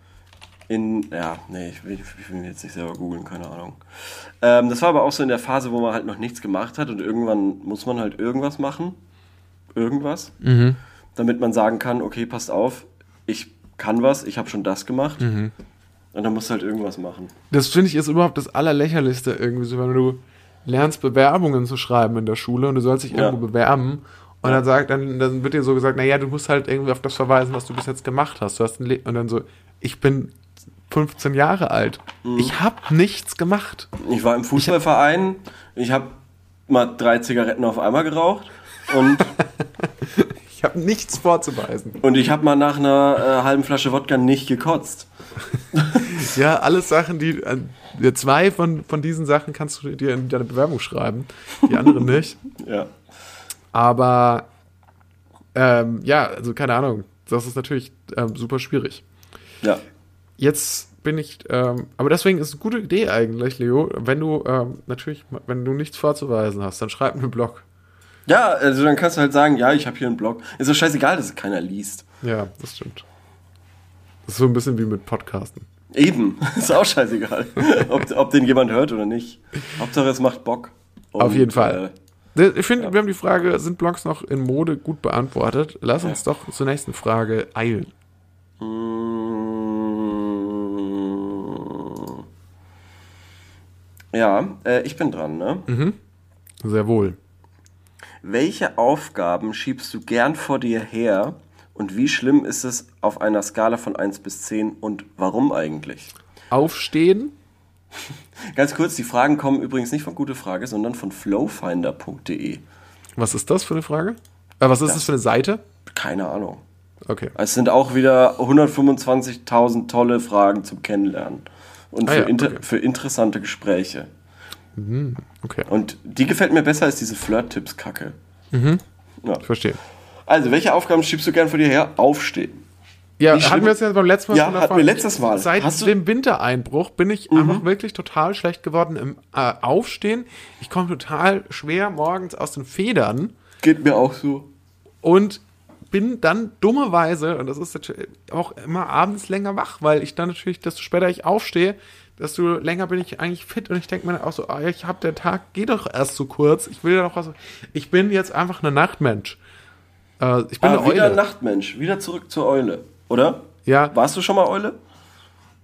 in, ja, nee, ich will, ich will jetzt nicht selber googeln, keine Ahnung. Ähm, das war aber auch so in der Phase, wo man halt noch nichts gemacht hat und irgendwann muss man halt irgendwas machen. irgendwas, damit man sagen kann, okay, passt auf, ich kann was, ich habe schon das gemacht. Und dann musst du halt irgendwas machen. Das finde ich ist überhaupt das Allerlächerlichste irgendwie so, wenn du lernst, Bewerbungen zu schreiben in der Schule und du sollst dich Ja. irgendwo bewerben und dann sagt, dann, dann wird dir so gesagt, naja, du musst halt irgendwie auf das verweisen, was du bis jetzt gemacht hast. Du hast und dann so, ich bin 15 Jahre alt. Mhm. Ich habe nichts gemacht. Ich war im Fußballverein, ich habe mal drei Zigaretten auf einmal geraucht und, [LAUGHS] Ich habe nichts vorzuweisen. und ich habe mal nach einer äh, halben Flasche Wodka nicht gekotzt. [LAUGHS] Ja, alles Sachen, die äh, zwei von, von diesen Sachen kannst du dir in deine Bewerbung schreiben, die anderen nicht. [LAUGHS] Ja. Aber ähm, ja, also keine Ahnung. Das ist natürlich ähm, super schwierig. Ja. Jetzt bin ich, ähm, aber deswegen ist es eine gute Idee eigentlich, Leo, wenn du ähm, natürlich, wenn du nichts vorzuweisen hast, dann schreib einen Blog. Ja, also dann kannst du halt sagen, ja, ich habe hier einen Blog. Ist doch scheißegal, dass es keiner liest. Ja, das stimmt. Das ist so ein bisschen wie mit Podcasten. Eben, [LAUGHS] ist auch scheißegal, [LAUGHS] ob, ob den jemand hört oder nicht. Hauptsache es macht Bock. Und, Auf jeden Fall. Äh, Ich finde, wir haben die Frage, sind Blogs noch in Mode gut beantwortet? Lass uns doch zur nächsten Frage eilen. mm, ja, äh, ich bin dran, ne? Sehr wohl. Welche Aufgaben schiebst du gern vor dir her und wie schlimm ist es auf einer Skala von 1 bis 10 und warum eigentlich? Aufstehen, [LAUGHS] Ganz kurz, die Fragen kommen übrigens nicht von Gute Frage, sondern von flowfinder.de. was ist das für eine Frage? Äh, was ist das für eine Seite? Keine Ahnung. Okay. Es sind auch wieder 125.000 tolle Fragen zum Kennenlernen und Ah für, ja, inter okay. für interessante Gespräche. Okay. Und die gefällt mir besser als diese Flirt-Tipps-Kacke. Ja. Ich verstehe. Also, welche Aufgaben schiebst du gern vor dir her? Aufstehen. Ja, Wie hatten schlimm- wir es ja beim letzten Mal Ja, hatten wir letztes Mal. Seit Hast dem Wintereinbruch bin ich einfach wirklich total schlecht geworden im äh, Aufstehen. Ich komme total schwer morgens aus den Federn Geht mir auch so. und bin dann dummerweise, und das ist natürlich auch immer abends länger wach, weil ich dann natürlich, desto später ich aufstehe, desto länger bin ich eigentlich fit und ich denke mir auch so, ah, ich habe der Tag geht doch erst so kurz, ich will ja noch was. Ich bin jetzt einfach ein Nachtmensch. Äh, ich bin Ah, eine wieder Eule. Nachtmensch. Wieder zurück zur Eule. Oder? Ja. Warst du schon mal Eule?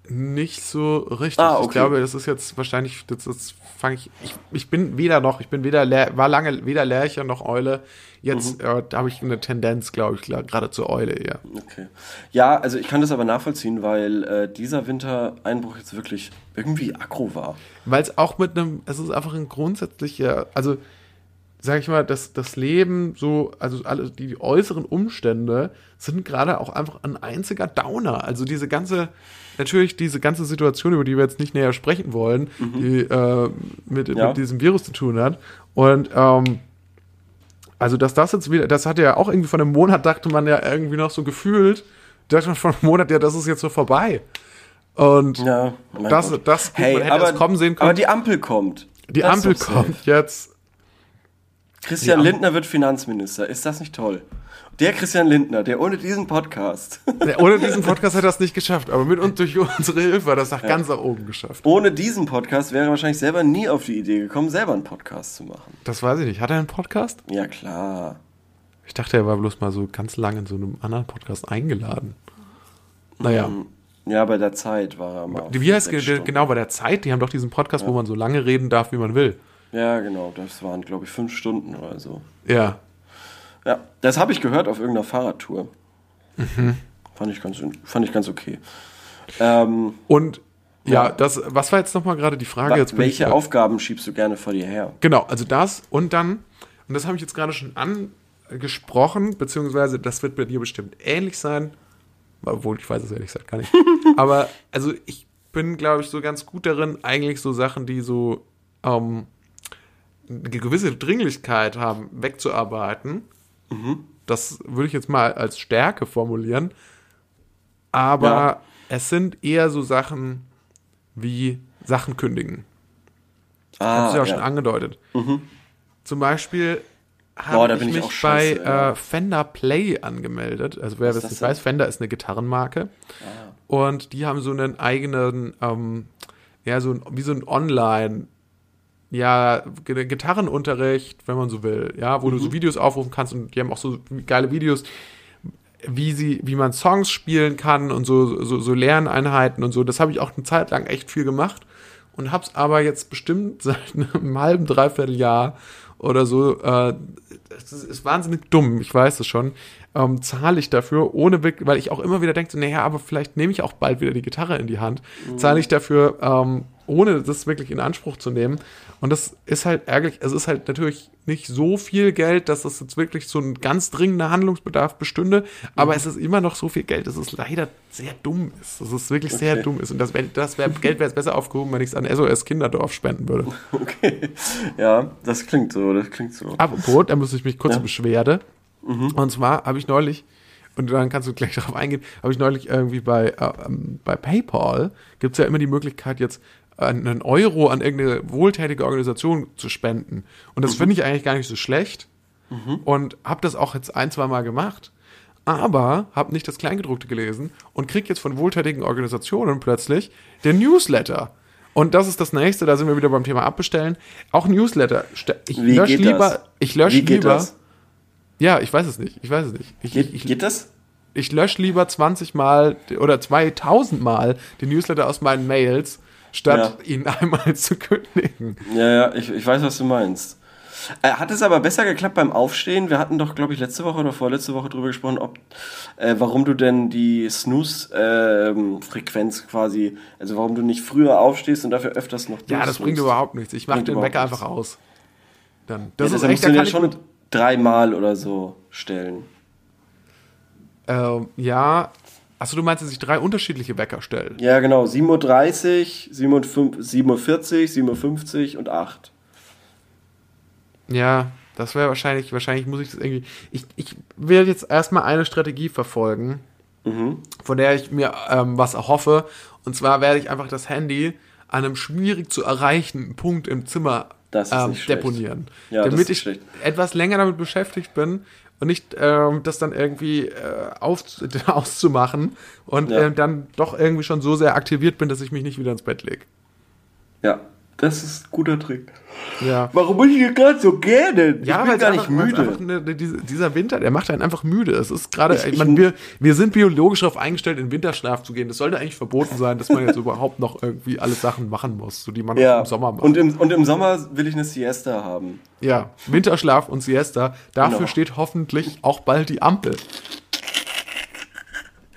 Nicht so richtig. Ah, okay. Ich glaube, das ist jetzt wahrscheinlich, das, das fange ich, ich, ich bin weder noch, ich bin weder, war lange weder Lerche noch Eule. Jetzt Mhm. äh, habe ich eine Tendenz, glaube ich, gerade zur Eule, ja. Okay. Ja, also ich kann das aber nachvollziehen, weil äh, dieser Wintereinbruch jetzt wirklich irgendwie aggro war. Weil es auch mit einem, es ist einfach ein grundsätzlicher, also sag ich mal, das, das Leben so, also alle die, die äußeren Umstände sind gerade auch einfach ein einziger Downer. Also diese ganze, natürlich diese ganze Situation, über die wir jetzt nicht näher sprechen wollen, die äh, mit, Ja. mit diesem Virus zu tun hat. Und ähm, also dass das jetzt wieder, das hat ja auch irgendwie von einem Monat, dachte man ja irgendwie noch so gefühlt, dachte man von einem Monat, ja, das ist jetzt so vorbei. Und Ja, das, Gott. das hey, man hätte aber, es kommen sehen können. aber die Ampel kommt. Die Das Ampel doch safe. kommt jetzt. Christian Lindner wird Finanzminister. Ist das nicht toll? Der Christian Lindner, der ohne diesen Podcast, [LAUGHS] Ja, Ohne diesen Podcast hätte er es nicht geschafft, aber mit uns durch unsere Hilfe hat er es nach ganz nach oben geschafft. ohne diesen Podcast wäre er wahrscheinlich selber nie auf die Idee gekommen, selber einen Podcast zu machen. Das weiß ich nicht. Hat er einen Podcast? Ja, klar. Ich dachte, er war bloß mal so ganz lang in so einem anderen Podcast eingeladen. Naja. Ja, bei der Zeit war er mal. Wie heißt ge- genau bei der Zeit? Die haben doch diesen Podcast, wo man so lange reden darf, wie man will. Ja, genau. Das waren, glaube ich, fünf Stunden oder so. Ja. Ja, das habe ich gehört auf irgendeiner Fahrradtour. Mhm. Fand, ich ganz, fand ich ganz okay. Ähm, Und ja, das, was war jetzt nochmal gerade die Frage? Jetzt welche ich, Aufgaben schiebst du gerne vor dir her? Genau, also das und dann, und das habe ich jetzt gerade schon angesprochen, beziehungsweise das wird bei dir bestimmt ähnlich sein, obwohl ich weiß es ehrlich gesagt gar nicht. [LAUGHS] Aber also ich bin, glaube ich, so ganz gut darin, eigentlich so Sachen, die so ähm, eine gewisse Dringlichkeit haben, wegzuarbeiten. Das würde ich jetzt mal als Stärke formulieren. Aber Ja. es sind eher so Sachen wie Sachen kündigen. Ah, Hab's ja auch schon angedeutet. Zum Beispiel habe ich ich mich scheiße, bei ja. äh, Fender Play angemeldet. Also wer das nicht weiß, Fender ist eine Gitarrenmarke. Ah. Und die haben so einen eigenen, ähm, ja, so ein, wie so ein Online- ja, Gitarrenunterricht, wenn man so will, ja, wo du so Videos aufrufen kannst und die haben auch so geile Videos, wie sie, wie man Songs spielen kann und so, so, so Lerneinheiten und so. Das habe ich auch eine Zeit lang echt viel gemacht und hab's aber jetzt bestimmt [LAUGHS] seit einem halben, dreiviertel Jahr oder so, äh, es ist, ist wahnsinnig dumm, ich weiß es schon, ähm, zahle ich dafür, ohne, wirk- weil ich auch immer wieder denke, so, naja, aber vielleicht nehme ich auch bald wieder die Gitarre in die Hand, zahle ich dafür, ähm, ohne das wirklich in Anspruch zu nehmen. Und das ist halt ärgerlich. Es ist halt natürlich nicht so viel Geld, dass das jetzt wirklich so ein ganz dringender Handlungsbedarf bestünde. Aber es ist immer noch so viel Geld, dass es leider sehr dumm ist. Dass es wirklich sehr Okay. dumm ist. Und das, wär- das wär, Geld wäre besser aufgehoben, wenn ich es an SOS Kinderdorf spenden würde. [LAUGHS] Okay. Ja, das klingt so, das klingt so. Apropos, da muss ich mich kurz Ja. Beschwerde. Und zwar habe ich neulich, und dann kannst du gleich [LAUGHS] darauf eingehen, habe ich neulich irgendwie bei, äh, ähm, bei PayPal, gibt es ja immer die Möglichkeit, jetzt einen Euro an irgendeine wohltätige Organisation zu spenden. Und das finde ich eigentlich gar nicht so schlecht. Und habe das auch jetzt ein, zwei Mal gemacht. Aber habe nicht das Kleingedruckte gelesen und krieg jetzt von wohltätigen Organisationen plötzlich den Newsletter. Und das ist das nächste, da sind wir wieder beim Thema Abbestellen. Auch Newsletter. Ich Wie lösche lieber, das? ich lösche lieber. das? Ja, ich weiß es nicht. Ich weiß es nicht. Ich, Geht, ich, geht das? ich lösche lieber 20 Mal oder 2000 Mal den Newsletter aus meinen Mails, statt ihn einmal zu kündigen. Ja, ja, ich, ich weiß, was du meinst. Äh, hat es aber besser geklappt beim Aufstehen? Wir hatten doch, glaube ich, letzte Woche oder vorletzte Woche drüber gesprochen, ob, äh, warum du denn die Snooze-Frequenz quasi, also warum du nicht früher aufstehst und dafür öfters noch Ja, das bringt überhaupt nichts. Ich mache den Wecker einfach aus. Dann. Ja, Das das ist echt, da ja schon dreimal oder so stellen. ähm, ja. Achso, du meinst, dass ich drei unterschiedliche Wecker stelle? Ja, genau. 7.30 Uhr, 7.50 Uhr, 7.50 Uhr und 8. Ja, das wäre wahrscheinlich, wahrscheinlich muss ich das irgendwie. Ich, ich will jetzt erstmal eine Strategie verfolgen, Mhm. von der ich mir ähm, was erhoffe. Und zwar werde ich einfach das Handy an einem schwierig zu erreichenden Punkt im Zimmer ähm, nicht schlecht. deponieren. Ja, das damit ich schlecht. etwas länger damit beschäftigt bin und nicht ähm, das dann irgendwie äh, auf, [LAUGHS] auszumachen und Ja. ähm, dann doch irgendwie schon so sehr aktiviert bin, dass ich mich nicht wieder ins Bett lege. Ja, das ist ein guter Trick. Ja. Warum bin ich hier gerade so gerne? Ja, ich bin gar nicht einfach, weil's müde. Eine, diese, dieser Winter, der macht einen einfach müde. Es ist gerade, wir, wir sind biologisch darauf eingestellt, in Winterschlaf zu gehen. Das sollte eigentlich verboten sein, dass man jetzt [LAUGHS] überhaupt noch irgendwie alle Sachen machen muss, so die man Ja, im Sommer macht. und im, und im Sommer will ich eine Siesta haben. ja, Winterschlaf und Siesta. Dafür Genau. steht hoffentlich auch bald die Ampel.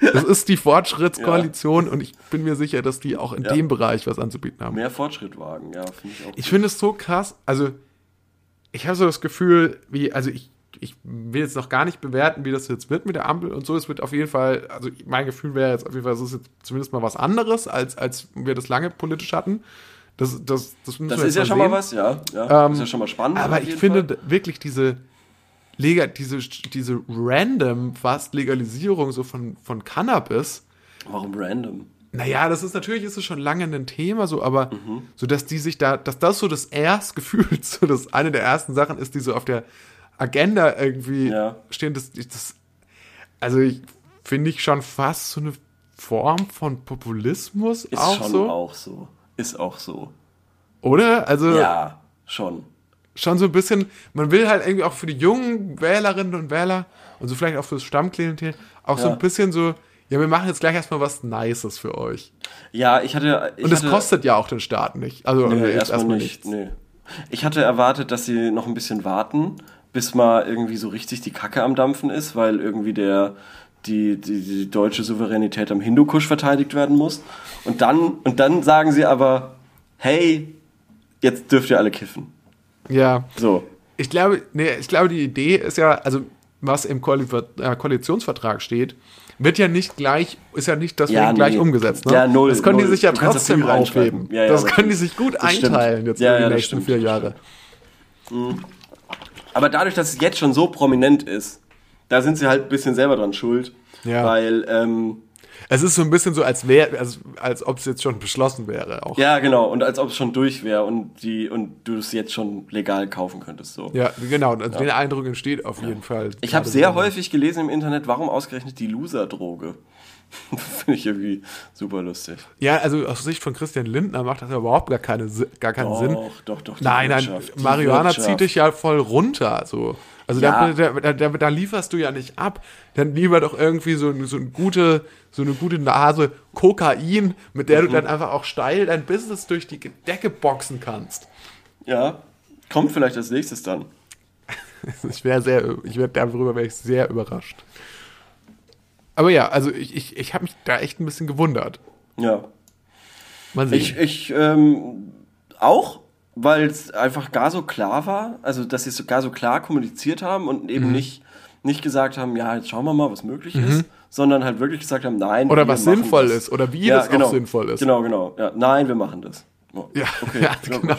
Das ist die Fortschrittskoalition [LAUGHS] und ich bin mir sicher, dass die auch in Ja. dem Bereich was anzubieten haben. Mehr Fortschritt wagen, ja, finde ich auch. Ich finde es so krass. Also, ich habe so das Gefühl, wie, also ich, ich will jetzt noch gar nicht bewerten, wie das jetzt wird mit der Ampel und so. Es wird auf jeden Fall, also mein Gefühl wäre jetzt auf jeden Fall, es ist jetzt zumindest mal was anderes, als, als wir das lange politisch hatten. Das, das, das, das ist ja schon sehen. mal was, ja. ja Ähm, ist ja schon mal spannend. Aber ich finde wirklich diese, Lega, diese, diese random fast Legalisierung so von, von Cannabis, Warum random? naja, das ist natürlich ist es schon lange ein Thema, so, aber Mhm. so, dass die sich da, dass das so das erst gefühlt, [LAUGHS] so das eine der ersten Sachen ist, die so auf der Agenda irgendwie Ja. stehen, das, das also ich finde ich schon fast so eine Form von Populismus Ist auch schon so, auch so. Ist auch so. oder? Also Ja, schon. Schon so ein bisschen, man will halt irgendwie auch für die jungen Wählerinnen und Wähler und so vielleicht auch fürs Stammklientel auch so Ja. ein bisschen so, ja, wir machen jetzt gleich erstmal was Nices für euch. Ja, ich hatte. Ich Und es kostet ja auch den Staat nicht. Also Nee, jetzt erstmal nicht. Nee. Ich hatte erwartet, dass sie noch ein bisschen warten, bis mal irgendwie so richtig die Kacke am Dampfen ist, weil irgendwie der die, die, die deutsche Souveränität am Hindukusch verteidigt werden muss. Und dann, und dann sagen sie aber, hey, jetzt dürft ihr alle kiffen. Ja, So. ich glaube, nee, ich glaube, die Idee ist ja, also was im Koali äh, Koalitionsvertrag steht, wird ja nicht gleich, ist ja nicht deswegen Ja, nee. gleich umgesetzt. Ne? Ja, null, Das können die null. sich ja Du das trotzdem aufheben. Ja, ja, das können die sich gut Das stimmt. einteilen jetzt Ja, ja, die das nächsten vier das Jahre. Aber dadurch, dass es jetzt schon so prominent ist, da sind sie halt ein bisschen selber dran schuld. Weil, ähm, Es ist so ein bisschen so, als wäre, als, als ob es jetzt schon beschlossen wäre. Auch. ja, genau, und als ob es schon durch wäre und die, und du es jetzt schon legal kaufen könntest, so. Ja, genau. Also Den Eindruck entsteht auf jeden Fall. Ich habe Gerade sehr häufig gelesen im Internet, warum ausgerechnet die Loser-Droge? [LAUGHS] Finde ich irgendwie super lustig. Ja, also aus Sicht von Christian Lindner macht das ja überhaupt gar, keine, gar keinen Doch, Sinn. doch, doch, die Nein, nein, Marihuana zieht dich ja voll runter. So. Also Ja. da, da, da, da lieferst du ja nicht ab. Dann lieber doch irgendwie so, so, eine, gute, so eine gute Nase Kokain, mit der Mhm. du dann einfach auch steil dein Business durch die Decke boxen kannst. Ja, kommt vielleicht als nächstes dann. [LAUGHS] Ich wäre sehr, ich wäre darüber wäre ich sehr überrascht. Aber ja, also ich, ich, ich habe mich da echt ein bisschen gewundert. Ja. Mal sehen. Ich, ich ähm, auch, weil es einfach gar so klar war, also dass sie es so gar so klar kommuniziert haben und eben Mhm. nicht, nicht gesagt haben, ja, jetzt schauen wir mal, was möglich ist, sondern halt wirklich gesagt haben, nein. Mhm. Oder was sinnvoll das. ist oder wie ja, das genau, auch sinnvoll ist. Genau, genau. Ja, nein, wir machen das. Oh, Ja, okay. [LAUGHS] ja, genau. gut.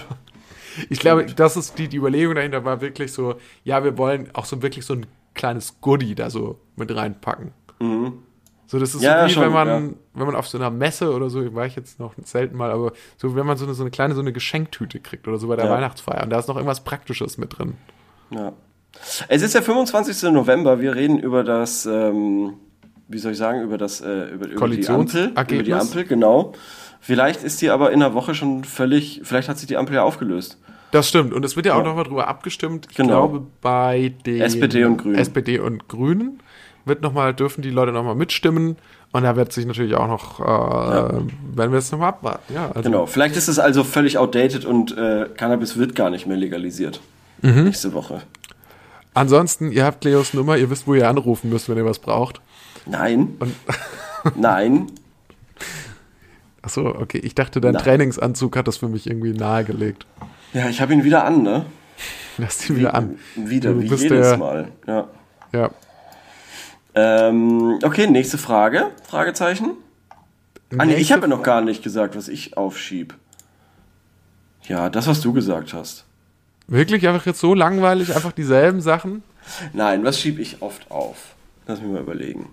Ich glaube, das ist die, die Überlegung dahinter war wirklich so, ja, wir wollen auch so wirklich so ein kleines Goodie da so mit reinpacken. So, das ist. Ja, so wie schon, wenn man, ja. wenn man auf so einer Messe oder so, war ich jetzt noch selten mal, aber so, wenn man so eine, so eine kleine, so eine Geschenktüte kriegt oder so bei der Ja. Weihnachtsfeier und da ist noch irgendwas Praktisches mit drin. Ja. Es ist der 25. November. Wir reden über das, ähm, wie soll ich sagen, über das, äh, über, über die Ampel. Über die. Ampel, genau. Vielleicht ist die aber in einer Woche schon völlig, vielleicht hat sich die Ampel ja aufgelöst. Das stimmt. Und es wird ja auch Ja. nochmal drüber abgestimmt. Ich Genau. glaube, bei den SPD und Grünen. SPD und Grünen wird noch mal, dürfen die Leute nochmal mitstimmen. Und da wird sich natürlich auch noch, äh, werden wir jetzt nochmal abwarten. Ja, also, Genau. Vielleicht ist es also völlig outdated und äh, Cannabis wird gar nicht mehr legalisiert. Mhm. Nächste Woche. Ansonsten, ihr habt Leos Nummer, ihr wisst, wo ihr anrufen müsst, wenn ihr was braucht. Nein. [LAUGHS] Nein. Achso, okay. Ich dachte, dein Nein. Trainingsanzug hat das für mich irgendwie nahegelegt. Ja, ich habe ihn wieder an, ne? Lass ihn wieder an. Wieder, Du wie jedes der- Mal. Ja. Ja. Ähm, okay, nächste Frage. Fragezeichen. Ah, nee, ich habe ja noch gar nicht gesagt, was ich aufschieb. Ja, das, was du gesagt hast. Wirklich einfach jetzt so langweilig, einfach dieselben Sachen? Nein, was schiebe ich oft auf? Lass mich mal überlegen.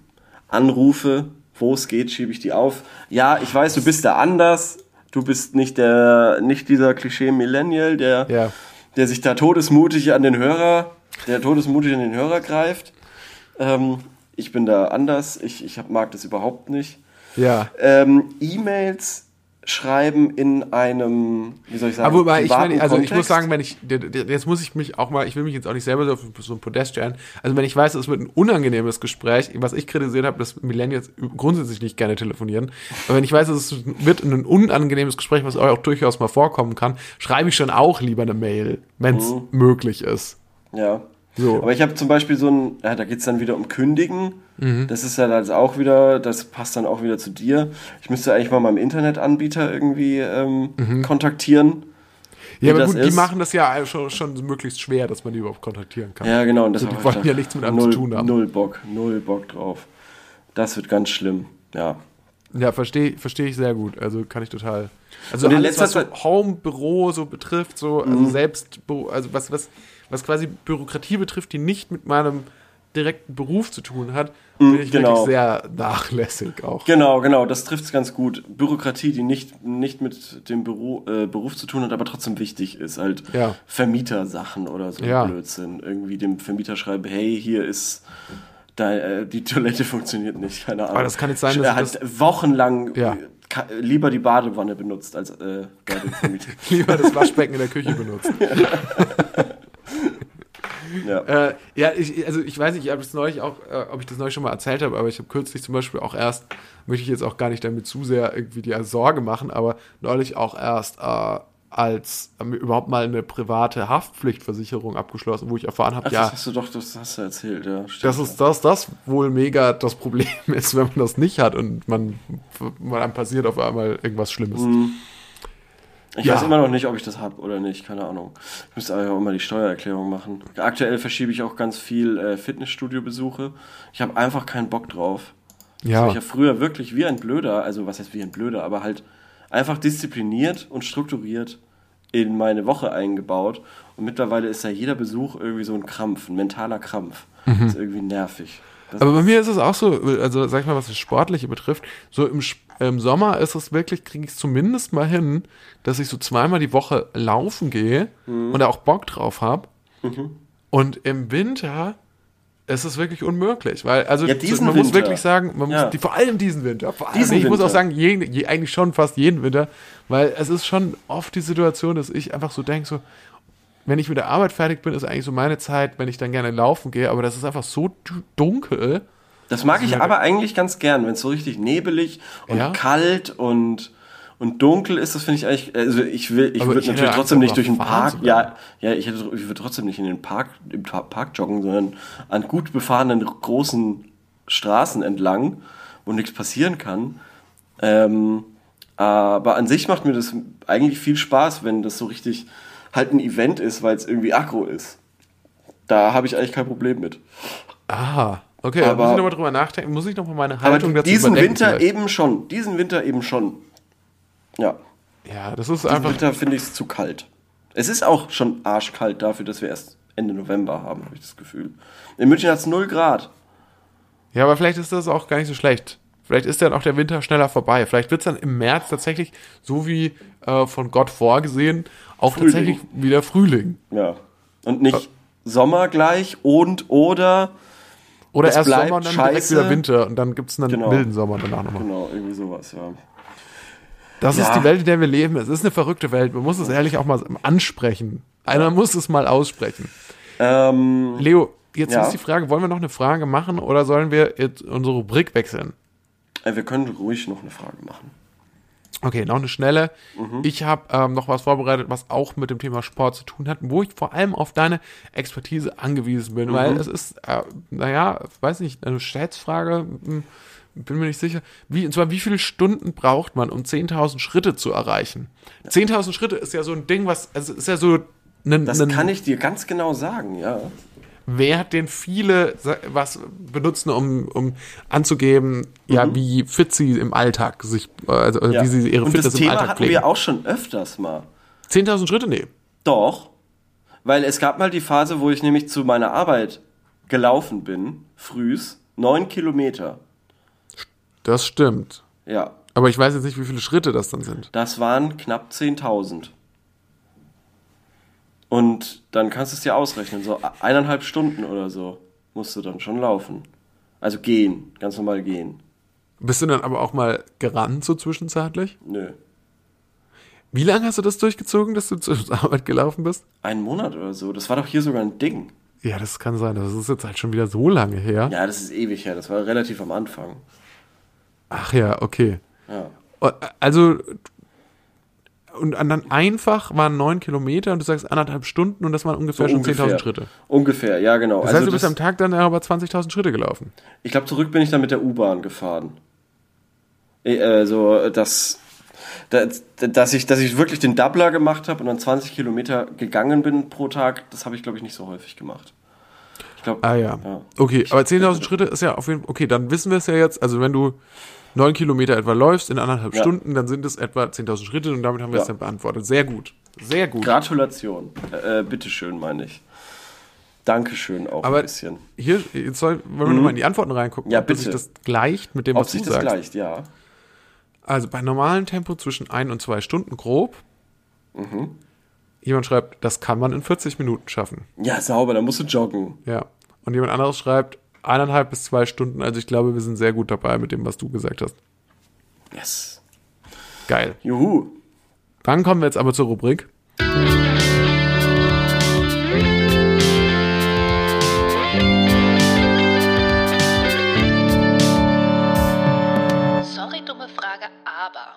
Anrufe, wo es geht, schiebe ich die auf. Ja, ich weiß, du bist da anders. Du bist nicht der, nicht dieser Klischee-Millennial, der, Ja. der sich da todesmutig an den Hörer, der todesmutig an den Hörer greift. Ähm, ich bin da anders. Ich, ich hab, mag das überhaupt nicht. Ja. Ähm, E-Mails schreiben in einem, wie soll ich sagen, Aber ich, meine, also ich muss sagen, wenn ich, jetzt muss ich mich auch mal, ich will mich jetzt auch nicht selber so auf so ein Podest stellen. Also wenn ich weiß, es wird ein unangenehmes Gespräch, was ich kritisiert habe, dass Millennials grundsätzlich nicht gerne telefonieren. Aber wenn ich weiß, es wird ein unangenehmes Gespräch, was auch durchaus mal vorkommen kann, schreibe ich schon auch lieber eine Mail, wenn es Mhm. möglich ist. Ja. So. Aber ich habe zum Beispiel so ein, ja, da geht's dann wieder um Kündigen. Mhm. Das ist ja dann auch wieder, das passt dann auch wieder zu dir. Ich müsste eigentlich mal meinem Internetanbieter irgendwie ähm, kontaktieren. Mhm. Ja, aber gut, die ist- machen das ja schon, schon möglichst schwer, dass man die überhaupt kontaktieren kann. Ja, genau. Und das Also, die wollen ja nichts mit einem null, zu tun haben. Null Bock, null Bock drauf. Das wird ganz schlimm. Ja. Ja, verstehe versteh ich sehr gut. Also kann ich total. Also Und alles, was so Home, Büro so betrifft, so, also Mhm. selbst, also was, was, was quasi Bürokratie betrifft, die nicht mit meinem direkten Beruf zu tun hat, bin ich genau. wirklich sehr nachlässig auch. Genau, genau, das trifft es ganz gut. Bürokratie, die nicht, nicht mit dem Beru äh, Beruf zu tun hat, aber trotzdem wichtig ist. Halt Ja. Vermietersachen oder so Ja. Blödsinn. Irgendwie dem Vermieter schreiben, hey, hier ist da, äh, die Toilette [LAUGHS] funktioniert nicht, keine Ahnung. Aber das kann jetzt sein, dass er hat wochenlang Ja. äh, ka- lieber die Badewanne benutzt als äh. [LAUGHS] Lieber das Waschbecken in der Küche benutzen. [LAUGHS] ja. Äh, ja, ich, also ich weiß nicht, ich habe das neulich auch, äh, ob ich das neulich schon mal erzählt habe, aber ich habe kürzlich zum Beispiel auch erst, möchte ich jetzt auch gar nicht damit zu sehr irgendwie die Sorge machen, aber neulich auch erst äh, als äh, überhaupt mal eine private Haftpflichtversicherung abgeschlossen, wo ich erfahren habe, ja, das hast du doch, das hast du erzählt, ja. Stimmt, dass es das, das wohl mega das Problem [LAUGHS] ist, wenn man das nicht hat und man, man einem passiert auf einmal irgendwas Schlimmes. Ich Ja. weiß immer noch nicht, ob ich das habe oder nicht, keine Ahnung. Ich müsste aber auch immer die Steuererklärung machen. Aktuell verschiebe ich auch ganz viel äh, Fitnessstudio-Besuche. Ich habe einfach keinen Bock drauf. Das Ja, habe ich ja früher wirklich wie ein Blöder, also was heißt wie ein Blöder, aber halt einfach diszipliniert und strukturiert in meine Woche eingebaut. Und mittlerweile ist ja jeder Besuch irgendwie so ein Krampf, ein mentaler Krampf. Das ist irgendwie nervig. Aber bei mir ist es auch so, also sag ich mal, was das Sportliche betrifft, so im, im Sommer ist es wirklich, kriege ich es zumindest mal hin, dass ich so zweimal die Woche laufen gehe und da auch Bock drauf habe. Und im Winter es ist wirklich unmöglich, weil also Ja, diesen man muss Winter. wirklich sagen, man Ja. muss die, vor allem diesen Winter, vor allem, Diesen ich muss Winter. auch sagen, je, eigentlich schon fast jeden Winter, weil es ist schon oft die Situation, dass ich einfach so denke, so, wenn ich mit der Arbeit fertig bin, ist eigentlich so meine Zeit, wenn ich dann gerne laufen gehe, aber das ist einfach so du- dunkel. Das mag ich aber eigentlich ganz gern, wenn es so richtig nebelig und Ja. kalt und, und dunkel ist. Das finde ich eigentlich, also ich will, ich würde natürlich trotzdem nicht durch den Park, ja, ja, ich hätte, ich würde trotzdem nicht in den Park, im Park joggen, sondern an gut befahrenen großen Straßen entlang, wo nichts passieren kann. Ähm, aber an sich macht mir das eigentlich viel Spaß, wenn das so richtig halt ein Event ist, weil es irgendwie aggro ist. Da habe ich eigentlich kein Problem mit. Ah, okay, Aber- muss ich nochmal drüber nachdenken, muss ich nochmal meine Aber Haltung dazu diesen Winter vielleicht. eben schon. Diesen Winter eben schon. Ja. Ja, das ist Diesen einfach, Winter finde ich es zu kalt. Es ist auch schon arschkalt dafür, dass wir erst Ende November haben, habe ich das Gefühl. In München hat es 0 Grad. ja, aber vielleicht ist das auch gar nicht so schlecht. Vielleicht ist dann auch der Winter schneller vorbei. Vielleicht wird es dann im März tatsächlich, so wie äh, von Gott vorgesehen, auch Frühling. tatsächlich wieder Frühling. Ja. Und nicht Sommer gleich und oder. Oder erst Sommer und dann direkt scheiße. wieder Winter und dann gibt es einen Genau. milden Sommer danach nochmal. Genau, irgendwie sowas, ja. Das ist Ja. die Welt, in der wir leben. Es ist eine verrückte Welt. Man muss es ehrlich auch mal ansprechen. Einer muss es mal aussprechen. Ähm, Leo, jetzt Ja. ist die Frage, wollen wir noch eine Frage machen oder sollen wir jetzt unsere Rubrik wechseln? äh, wir können ruhig noch eine Frage machen. Okay, noch eine schnelle. Mhm. Ich habe ähm, noch was vorbereitet, was auch mit dem Thema Sport zu tun hat, wo ich vor allem auf deine Expertise angewiesen bin, weil Mhm. es ist, äh, naja, weiß nicht, eine Schätzfrage, hm, bin mir nicht sicher. Wie, und zwar, wie viele Stunden braucht man, um 10.000 Schritte zu erreichen? 10.000 Schritte ist ja so ein Ding, was, also ist ja so ein, Das ein kann ich dir ganz genau sagen, ja. Wert, den viele sa- was benutzen, um, um anzugeben, ja, wie fit sie im Alltag sich, also Mhm. ja. wie sie ihre Und das Fitness im Thema Alltag hatten pflegen. wir auch schon öfters mal. 10.000 Schritte? Nee. Doch, weil es gab mal die Phase, wo ich nämlich zu meiner Arbeit gelaufen bin, frühs, neun Kilometer. Das stimmt. Ja, Aber ich weiß jetzt nicht, wie viele Schritte das dann sind. das waren knapp 10.000. Und dann kannst du es dir ausrechnen, so eineinhalb Stunden oder so musst du dann schon laufen. Also gehen, ganz normal gehen. Bist du dann aber auch mal gerannt so zwischenzeitlich? Nö. Wie lange hast du das durchgezogen, dass du zur Arbeit gelaufen bist? Einen Monat oder so. Das war doch hier sogar ein Ding. Ja, das kann sein. Das ist jetzt halt schon wieder so lange her. Ja, das ist ewig her. Das war relativ am Anfang. Ach ja, okay. Ja. Also, und dann einfach waren neun Kilometer und du sagst anderthalb Stunden und das waren ungefähr schon 10.000 Schritte. Ungefähr, ja, genau. Das heißt, du bist am Tag dann aber 20.000 Schritte gelaufen. Ich glaube, zurück bin ich dann mit der U-Bahn gefahren. Äh, äh, so, dass, ich, dass ich wirklich den Doubler gemacht habe und dann 20 Kilometer gegangen bin pro Tag, das habe ich, glaube ich, nicht so häufig gemacht. Ich glaube, Ah ja. Ja. Okay, aber 10.000 Schritte ist ja auf jeden Fall, okay, dann wissen wir es ja jetzt. Also wenn du neun Kilometer etwa läufst in anderthalb Ja. Stunden, dann sind es etwa 10.000 Schritte und damit haben wir es Ja. dann beantwortet. Sehr gut. Sehr gut. Gratulation. Äh, bitteschön, meine ich. Dankeschön auch Aber ein bisschen. hier, jetzt soll, wollen wir nochmal in die Antworten reingucken, Mhm. Ja, ob sich bitte. das gleicht mit dem, Ob was sich du das sagst. gleicht, ja. Also bei normalem Tempo zwischen ein und zwei Stunden grob. Mhm. Jemand schreibt, das kann man in 40 Minuten schaffen. Ja, sauber, dann musst du joggen. Ja. Und jemand anderes schreibt, eineinhalb bis zwei Stunden. Also ich glaube, wir sind sehr gut dabei mit dem, was du gesagt hast. Yes. Geil. Juhu. Dann kommen wir jetzt aber zur Rubrik. Sorry, dumme Frage, aber.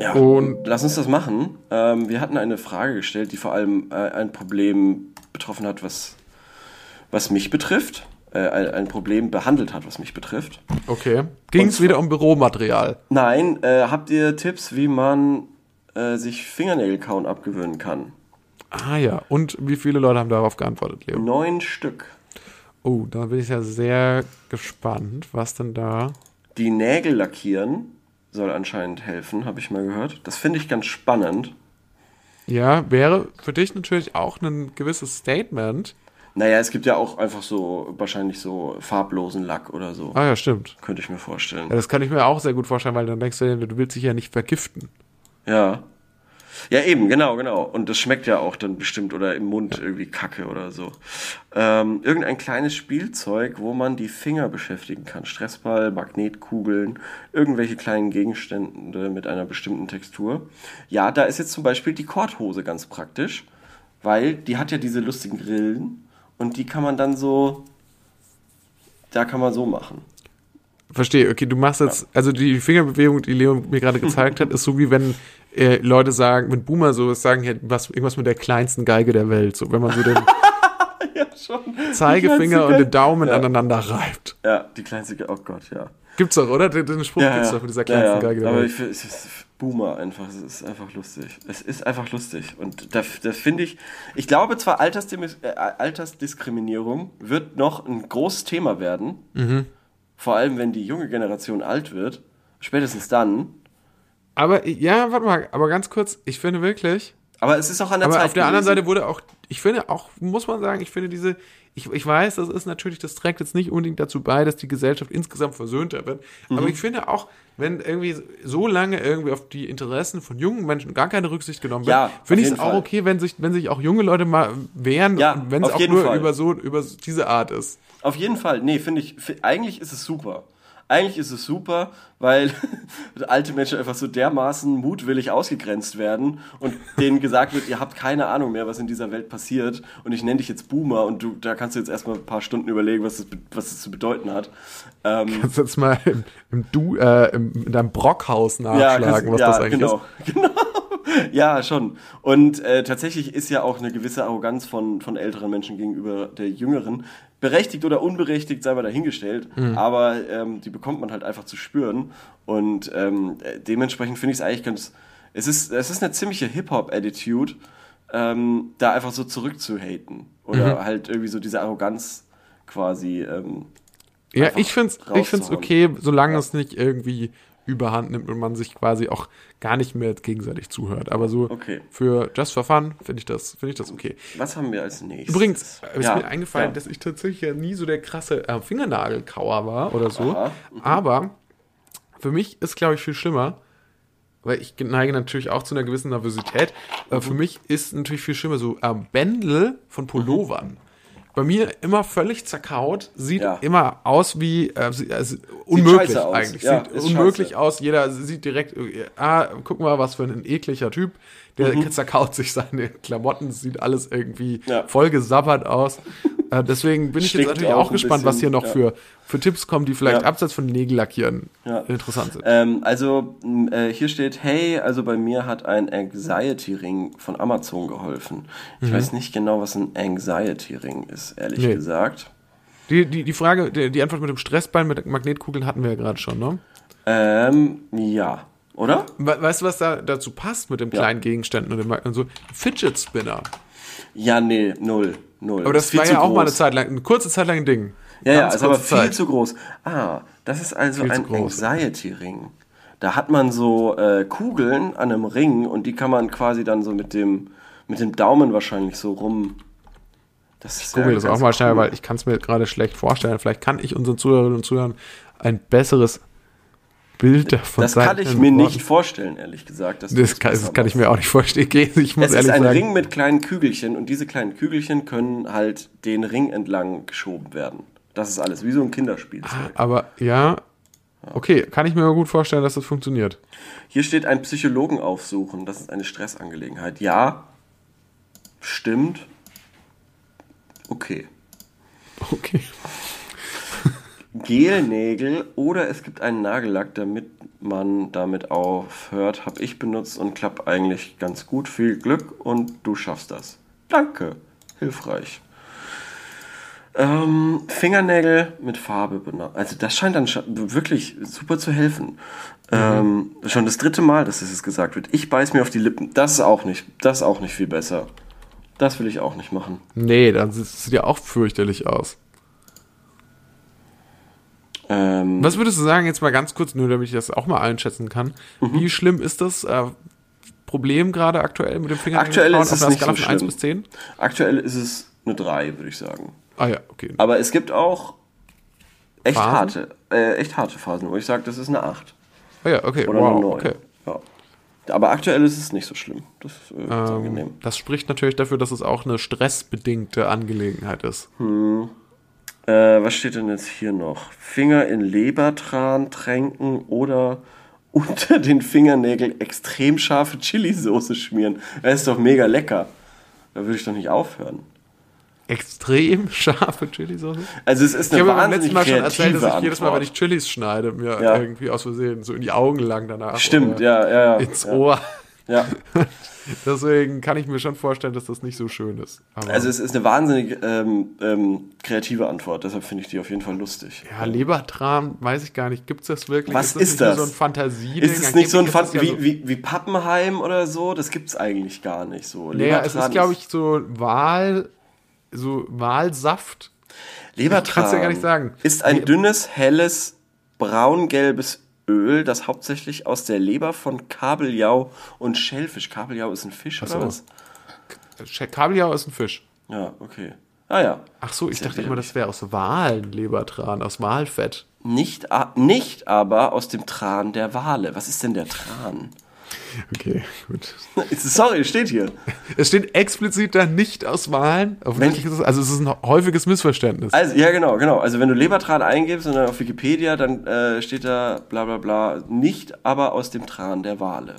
Ja, Und- lass uns das machen. Ähm, wir hatten eine Frage gestellt, die vor allem äh, ein Problem betroffen hat, was, was mich betrifft. Äh, ein, ein Problem behandelt hat, was mich betrifft. Okay. Ging es wieder um Büromaterial? Nein, äh, habt ihr Tipps, wie man äh, sich Fingernägelkauen abgewöhnen kann? Ah ja. Und wie viele Leute haben darauf geantwortet, Leo? Neun Stück. Oh, da bin ich ja sehr gespannt, was denn da. Die Nägel lackieren soll anscheinend helfen, habe ich mal gehört. Das finde ich ganz spannend. Ja, wäre für dich natürlich auch ein gewisses Statement. Naja, es gibt ja auch einfach so, wahrscheinlich so farblosen Lack oder so. Ah ja, stimmt. Könnte ich mir vorstellen. Ja, das kann ich mir auch sehr gut vorstellen, weil dann denkst du, du willst dich ja nicht vergiften. Ja. Ja, eben, genau, genau. Und das schmeckt ja auch dann bestimmt oder im Mund irgendwie Kacke oder so. Ähm, irgendein kleines Spielzeug, wo man die Finger beschäftigen kann. Stressball, Magnetkugeln, irgendwelche kleinen Gegenstände mit einer bestimmten Textur. Ja, da ist jetzt zum Beispiel die Korthose ganz praktisch, weil die hat ja diese lustigen Grillen und die kann man dann so, da kann man so machen. Verstehe, okay, du machst jetzt, also die Fingerbewegung, die Leo mir gerade [LAUGHS] gezeigt hat, ist so wie wenn äh, Leute sagen, wenn Boomer so sagen, ja, was, irgendwas mit der kleinsten Geige der Welt, so wenn man so den [LAUGHS] Ja, schon. Zeigefinger und den Daumen Ja. aneinander reibt. Ja, die kleinste Geige, oh Gott, ja. Gibt's doch, oder? Den, den Spruch Ja, gibt's doch mit dieser kleinsten. Geige der Welt. ich ist Boomer einfach, es ist einfach lustig. Es ist einfach lustig. Und da, da finde ich, ich glaube zwar, Altersdim- äh, Altersdiskriminierung wird noch ein großes Thema werden. Mhm. Vor allem, wenn die junge Generation alt wird. Spätestens dann. Aber ja, warte mal, aber ganz kurz, ich finde wirklich, Aber es ist auch an der aber Zeit. auf der anderen gewesen. Seite wurde auch, ich finde auch, muss man sagen, ich finde diese, ich, ich weiß, das ist natürlich, das trägt jetzt nicht unbedingt dazu bei, dass die Gesellschaft insgesamt versöhnter wird. Mhm. Aber ich finde auch, wenn irgendwie so lange irgendwie auf die Interessen von jungen Menschen gar keine Rücksicht genommen wird, Ja, finde ich es auch Fall. okay, wenn sich, wenn sich auch junge Leute mal wehren, Ja, wenn es auch nur Fall. über so, über diese Art ist. Auf jeden Fall, nee, finde ich, eigentlich ist es super. Eigentlich ist es super, weil [LAUGHS] alte Menschen einfach so dermaßen mutwillig ausgegrenzt werden und denen gesagt wird, ihr habt keine Ahnung mehr, was in dieser Welt passiert und ich nenne dich jetzt Boomer und du, da kannst du jetzt erstmal ein paar Stunden überlegen, was das, was das zu bedeuten hat. Ähm, [LAUGHS] Kannst du jetzt mal im, im du, äh, im, in deinem Brockhaus nachschlagen, kannst- was das eigentlich genau, ist. [LAUGHS] Genau. Ja, schon. Und äh, tatsächlich ist ja auch eine gewisse Arroganz von, von älteren Menschen gegenüber der Jüngeren, berechtigt oder unberechtigt, sei mal dahingestellt, Mhm. aber ähm, die bekommt man halt einfach zu spüren. Und ähm, äh, dementsprechend finde ich es eigentlich ganz. Es ist, es ist eine ziemliche Hip-Hop-Attitude, ähm, da einfach so zurückzuhaten. Oder Mhm. halt irgendwie so diese Arroganz quasi. Ähm, Ja, ich find's, ich find's okay, solange es nicht irgendwie überhand nimmt und man sich quasi auch gar nicht mehr gegenseitig zuhört. Aber so Okay. für Just for Fun finde ich das, finde ich das okay. was haben wir als nächstes? Übrigens ist Ja, mir eingefallen, ja. dass ich tatsächlich ja nie so der krasse äh, Fingernagelkauer war oder so. Aha, Aber für mich ist, glaube ich, viel schlimmer, weil ich neige natürlich auch zu einer gewissen Nervosität. Mhm. Äh, für mich ist natürlich viel schlimmer so äh, Bändel von Pullovern. Bei mir immer völlig zerkaut, sieht Ja. immer aus wie äh, also unmöglich aus. eigentlich. Ja, sieht unmöglich scheiße. aus. Jeder sieht direkt, äh, ah, guck mal, was für ein ekliger Typ. Der Mhm. zerkaut sich seine [LAUGHS] Klamotten, sieht alles irgendwie Ja. voll gesabbert aus. Äh, deswegen bin ich jetzt natürlich auch auch gespannt, was hier bisschen, noch ja. für, für Tipps kommen, die vielleicht Ja. abseits von Nägellackieren Ja. interessant sind. Ähm, also äh, hier steht, hey, also bei mir hat ein Anxiety-Ring von Amazon geholfen. Ich weiß nicht genau, was ein Anxiety-Ring ist, ehrlich Mhm. Nee. gesagt. Die, die, die Frage, die, die Antwort mit dem Stressbein, mit Magnetkugeln hatten wir ja gerade schon, ne? Ähm, ja, oder? We weißt du, was da dazu passt mit den kleinen Gegenständen und, dem, und so? Fidget Spinner. Ja, nee, null, null. Aber das viel war ja auch mal eine. Zeit lang, eine kurze Zeit lang ein Ding. Ja, ja, Ganz ist aber viel Zeit. zu groß. Ah, das ist also Viel ein. Anxiety-Ring. Da hat man so äh, Kugeln an einem Ring und die kann man quasi dann so mit dem, mit dem Daumen wahrscheinlich so rum. Das ist Google das auch mal schnell, cool. weil ich kann es mir gerade schlecht vorstellen. Vielleicht kann ich unseren Zuhörerinnen und Zuhörern ein besseres Bild davon Das kann ich mir Boah, nicht vorstellen, ehrlich gesagt. dass du Das kann, das kann ich mir auch nicht vorstellen. Ich muss Es ist ein sagen. Ring mit kleinen Kügelchen und diese kleinen Kügelchen können halt den Ring entlang geschoben werden. Das ist alles, wie so ein Kinderspielzeug. Aber ja, okay, kann ich mir gut vorstellen, dass das funktioniert. Hier steht ein Psychologen aufsuchen. Das ist eine Stressangelegenheit. Ja, stimmt. Okay. Okay. Gelnägel oder es gibt einen Nagellack, damit man damit aufhört, habe ich benutzt und klappt eigentlich ganz gut. Viel Glück und du schaffst das. Danke. Hilfreich. Ähm, Fingernägel mit Farbe benannt. Also das scheint dann wirklich super zu helfen. Ähm, schon das dritte Mal, dass das jetzt gesagt wird. Ich beiß mir auf die Lippen. Das ist auch nicht, das ist auch nicht viel besser. Das will ich auch nicht machen. Nee, dann sieht es ja auch fürchterlich aus. Ähm, Was würdest du sagen, jetzt mal ganz kurz, nur damit ich das auch mal einschätzen kann, Mhm. wie schlimm ist das äh, Problem gerade aktuell mit dem Finger Aktuell ist es nicht so von 1 schlimm. bis 10? Aktuell ist es eine 3, würde ich sagen. Ah ja, okay. Aber es gibt auch echt Phasen? harte, äh, echt harte Phasen, wo ich sage, das ist eine 8 Ah ja, okay, oder wow, eine 9. okay. Ja. Aber aktuell ist es nicht so schlimm. Das ist, äh, angenehm. Ähm, das spricht natürlich dafür, dass es auch eine stressbedingte Angelegenheit ist. Äh, was steht denn jetzt hier noch? Finger in Lebertran tränken oder [LAUGHS] unter den Fingernägeln extrem scharfe Chilisauce schmieren. Das ist doch mega lecker. Da würde ich doch nicht aufhören. Extrem [LAUGHS] scharfe Chilisauce. Also es ist Ich eine habe beim letzten wahnsinnig Mal schon erzählt, dass ich jedes Mal, wenn Antwort. ich Chilis schneide, mir Ja. irgendwie aus Versehen so in die Augen lang danach. Stimmt, ja, ja, ja. Ins ja. Ohr. Ja. [LAUGHS] Deswegen kann ich mir schon vorstellen, dass das nicht so schön ist. Aber Also es ist eine wahnsinnig ähm, ähm, kreative Antwort, deshalb finde ich die auf jeden Fall lustig. ja, Lebertran, weiß ich gar nicht. Gibt es das wirklich? Was ist nicht nur das? so ein Fantasie? Ist es nicht so ein Fan ja wie, so, wie, wie Pappenheim oder so? Das gibt's eigentlich gar nicht so. Naja, es Lebertran ist, glaube ich, so Wahl, so Wahlsaft. Lebertran kann's dir gar nicht sagen. ist ein dünnes, helles, braungelbes Öl, das hauptsächlich aus der Leber von Kabeljau und Schellfisch. Kabeljau ist ein Fisch so. oder was? Kabeljau ist ein Fisch. Ja, okay. Ah ja. Ach so, ich dachte immer, das wäre aus Walen Lebertran, aus Walfett. Nicht, a- nicht aber aus dem Tran der Wale. Was ist denn der Tran? Okay, gut. [LAUGHS] Sorry, steht hier. Es steht explizit da nicht aus Wahlen. Es, also es ist ein häufiges Missverständnis. Also, ja, genau, genau. Also, wenn du Lebertran eingibst und dann auf Wikipedia, dann äh, steht da bla bla bla, nicht aber aus dem Tran der Wale.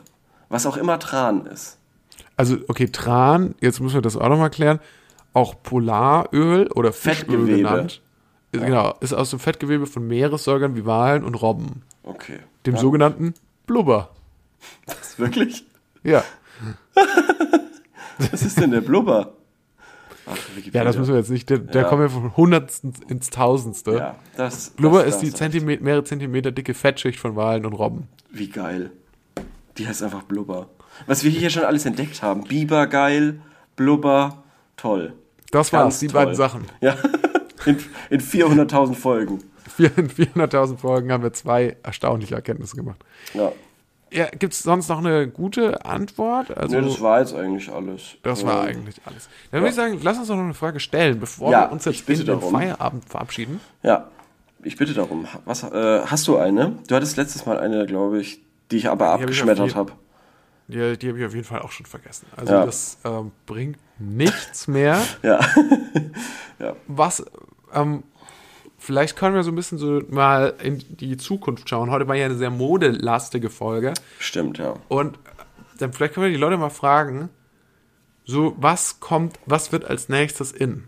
Was auch immer Tran ist. Also, okay, Tran, jetzt müssen wir das auch nochmal klären. Auch Polaröl oder Fischöl Fettgewebe. genannt. Ist, Genau, ist aus dem Fettgewebe von Meeressäugern wie Walen und Robben. Okay. Dem ja, sogenannten Blubber. Was, wirklich? Ja. [LAUGHS] Was ist denn der Blubber? Ach. Ja, das müssen wir jetzt nicht. Der, der Ja. kommt ja von Hundertsten ins Tausendste. Ja, das, Blubber das, ist die das- Zentimeter, mehrere Zentimeter dicke Fettschicht von Walen und Robben. Wie geil. Die heißt einfach Blubber. Was wir hier schon alles entdeckt haben. Biber geil, Blubber, toll. Das Ganz war's, die toll. beiden Sachen. [LAUGHS] Ja, in, in 400.000 Folgen. In 400.000 Folgen haben wir zwei erstaunliche Erkenntnisse gemacht. Ja. Ja, Gibt es sonst noch eine gute Antwort? Also, Nee, das war jetzt eigentlich alles. Das war Ähm, eigentlich alles. Dann würde ich sagen, lass uns doch noch eine Frage stellen, bevor Ja, wir uns jetzt bitte in den. Feierabend verabschieden. Ja, ich bitte darum. Was, äh, hast du eine? Du hattest letztes Mal eine, glaube ich, die ich aber hab ich abgeschmettert habe. Die, die habe ich auf jeden Fall auch schon vergessen. Also Ja. das ähm, bringt nichts mehr. [LAUGHS] [LAUGHS] Ja. Was, ähm, vielleicht können wir so ein bisschen so mal in die Zukunft schauen. Heute war ja eine sehr modelastige Folge. Stimmt, ja. Und dann vielleicht können wir die Leute mal fragen, so was kommt, was wird als nächstes in?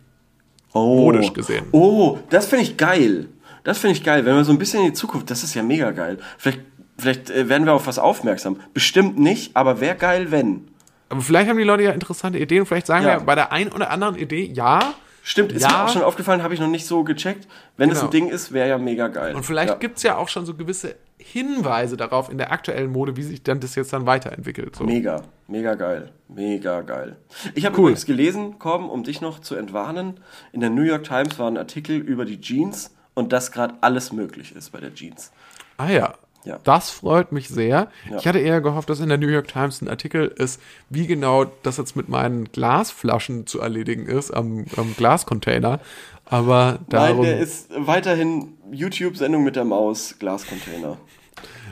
Oh. Modisch gesehen. Oh, das finde ich geil. Das finde ich geil. Wenn wir so ein bisschen in die Zukunft, das ist ja mega geil. Vielleicht, vielleicht äh, werden wir auf was aufmerksam. Bestimmt nicht, aber wäre geil, wenn. Aber vielleicht haben die Leute ja interessante Ideen. Vielleicht sagen Ja. wir bei der einen oder anderen Idee ja. Stimmt, ist Ja. mir auch schon aufgefallen, habe ich noch nicht so gecheckt. Wenn es Genau. ein Ding ist, wäre ja mega geil. Und vielleicht ja. gibt es ja auch schon so gewisse Hinweise darauf in der aktuellen Mode, wie sich dann das jetzt dann weiterentwickelt. So. Mega, mega geil. Mega geil. Ich habe Cool. übrigens gelesen, Korben, um dich noch zu entwarnen, in der New York Times war ein Artikel über die Jeans und dass gerade alles möglich ist bei der Jeans. Ah ja. Ja. Das freut mich sehr. Ja. Ich hatte eher gehofft, dass in der New York Times ein Artikel ist, wie genau das jetzt mit meinen Glasflaschen zu erledigen ist am, am Glascontainer. Aber darum. Nein, der ist weiterhin YouTube-Sendung mit der Maus, Glascontainer.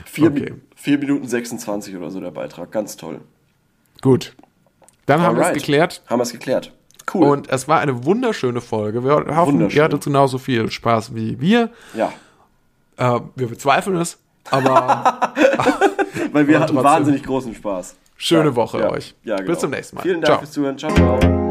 Vier, Okay. vier Minuten 26 oder so der Beitrag, ganz toll. gut. Dann haben wir es geklärt. Haben wir es geklärt. Cool. Und es war eine wunderschöne Folge. Wir hoffen, ihr hattet genauso viel Spaß wie wir. ja, Äh, wir bezweifeln es, aber weil wir hatten trotzdem. wahnsinnig großen Spaß. Schöne Ja, Woche ja, euch. Ja, Bis genau. zum nächsten Mal. Vielen Dank Ciao. fürs Zuhören. Ciao, ciao.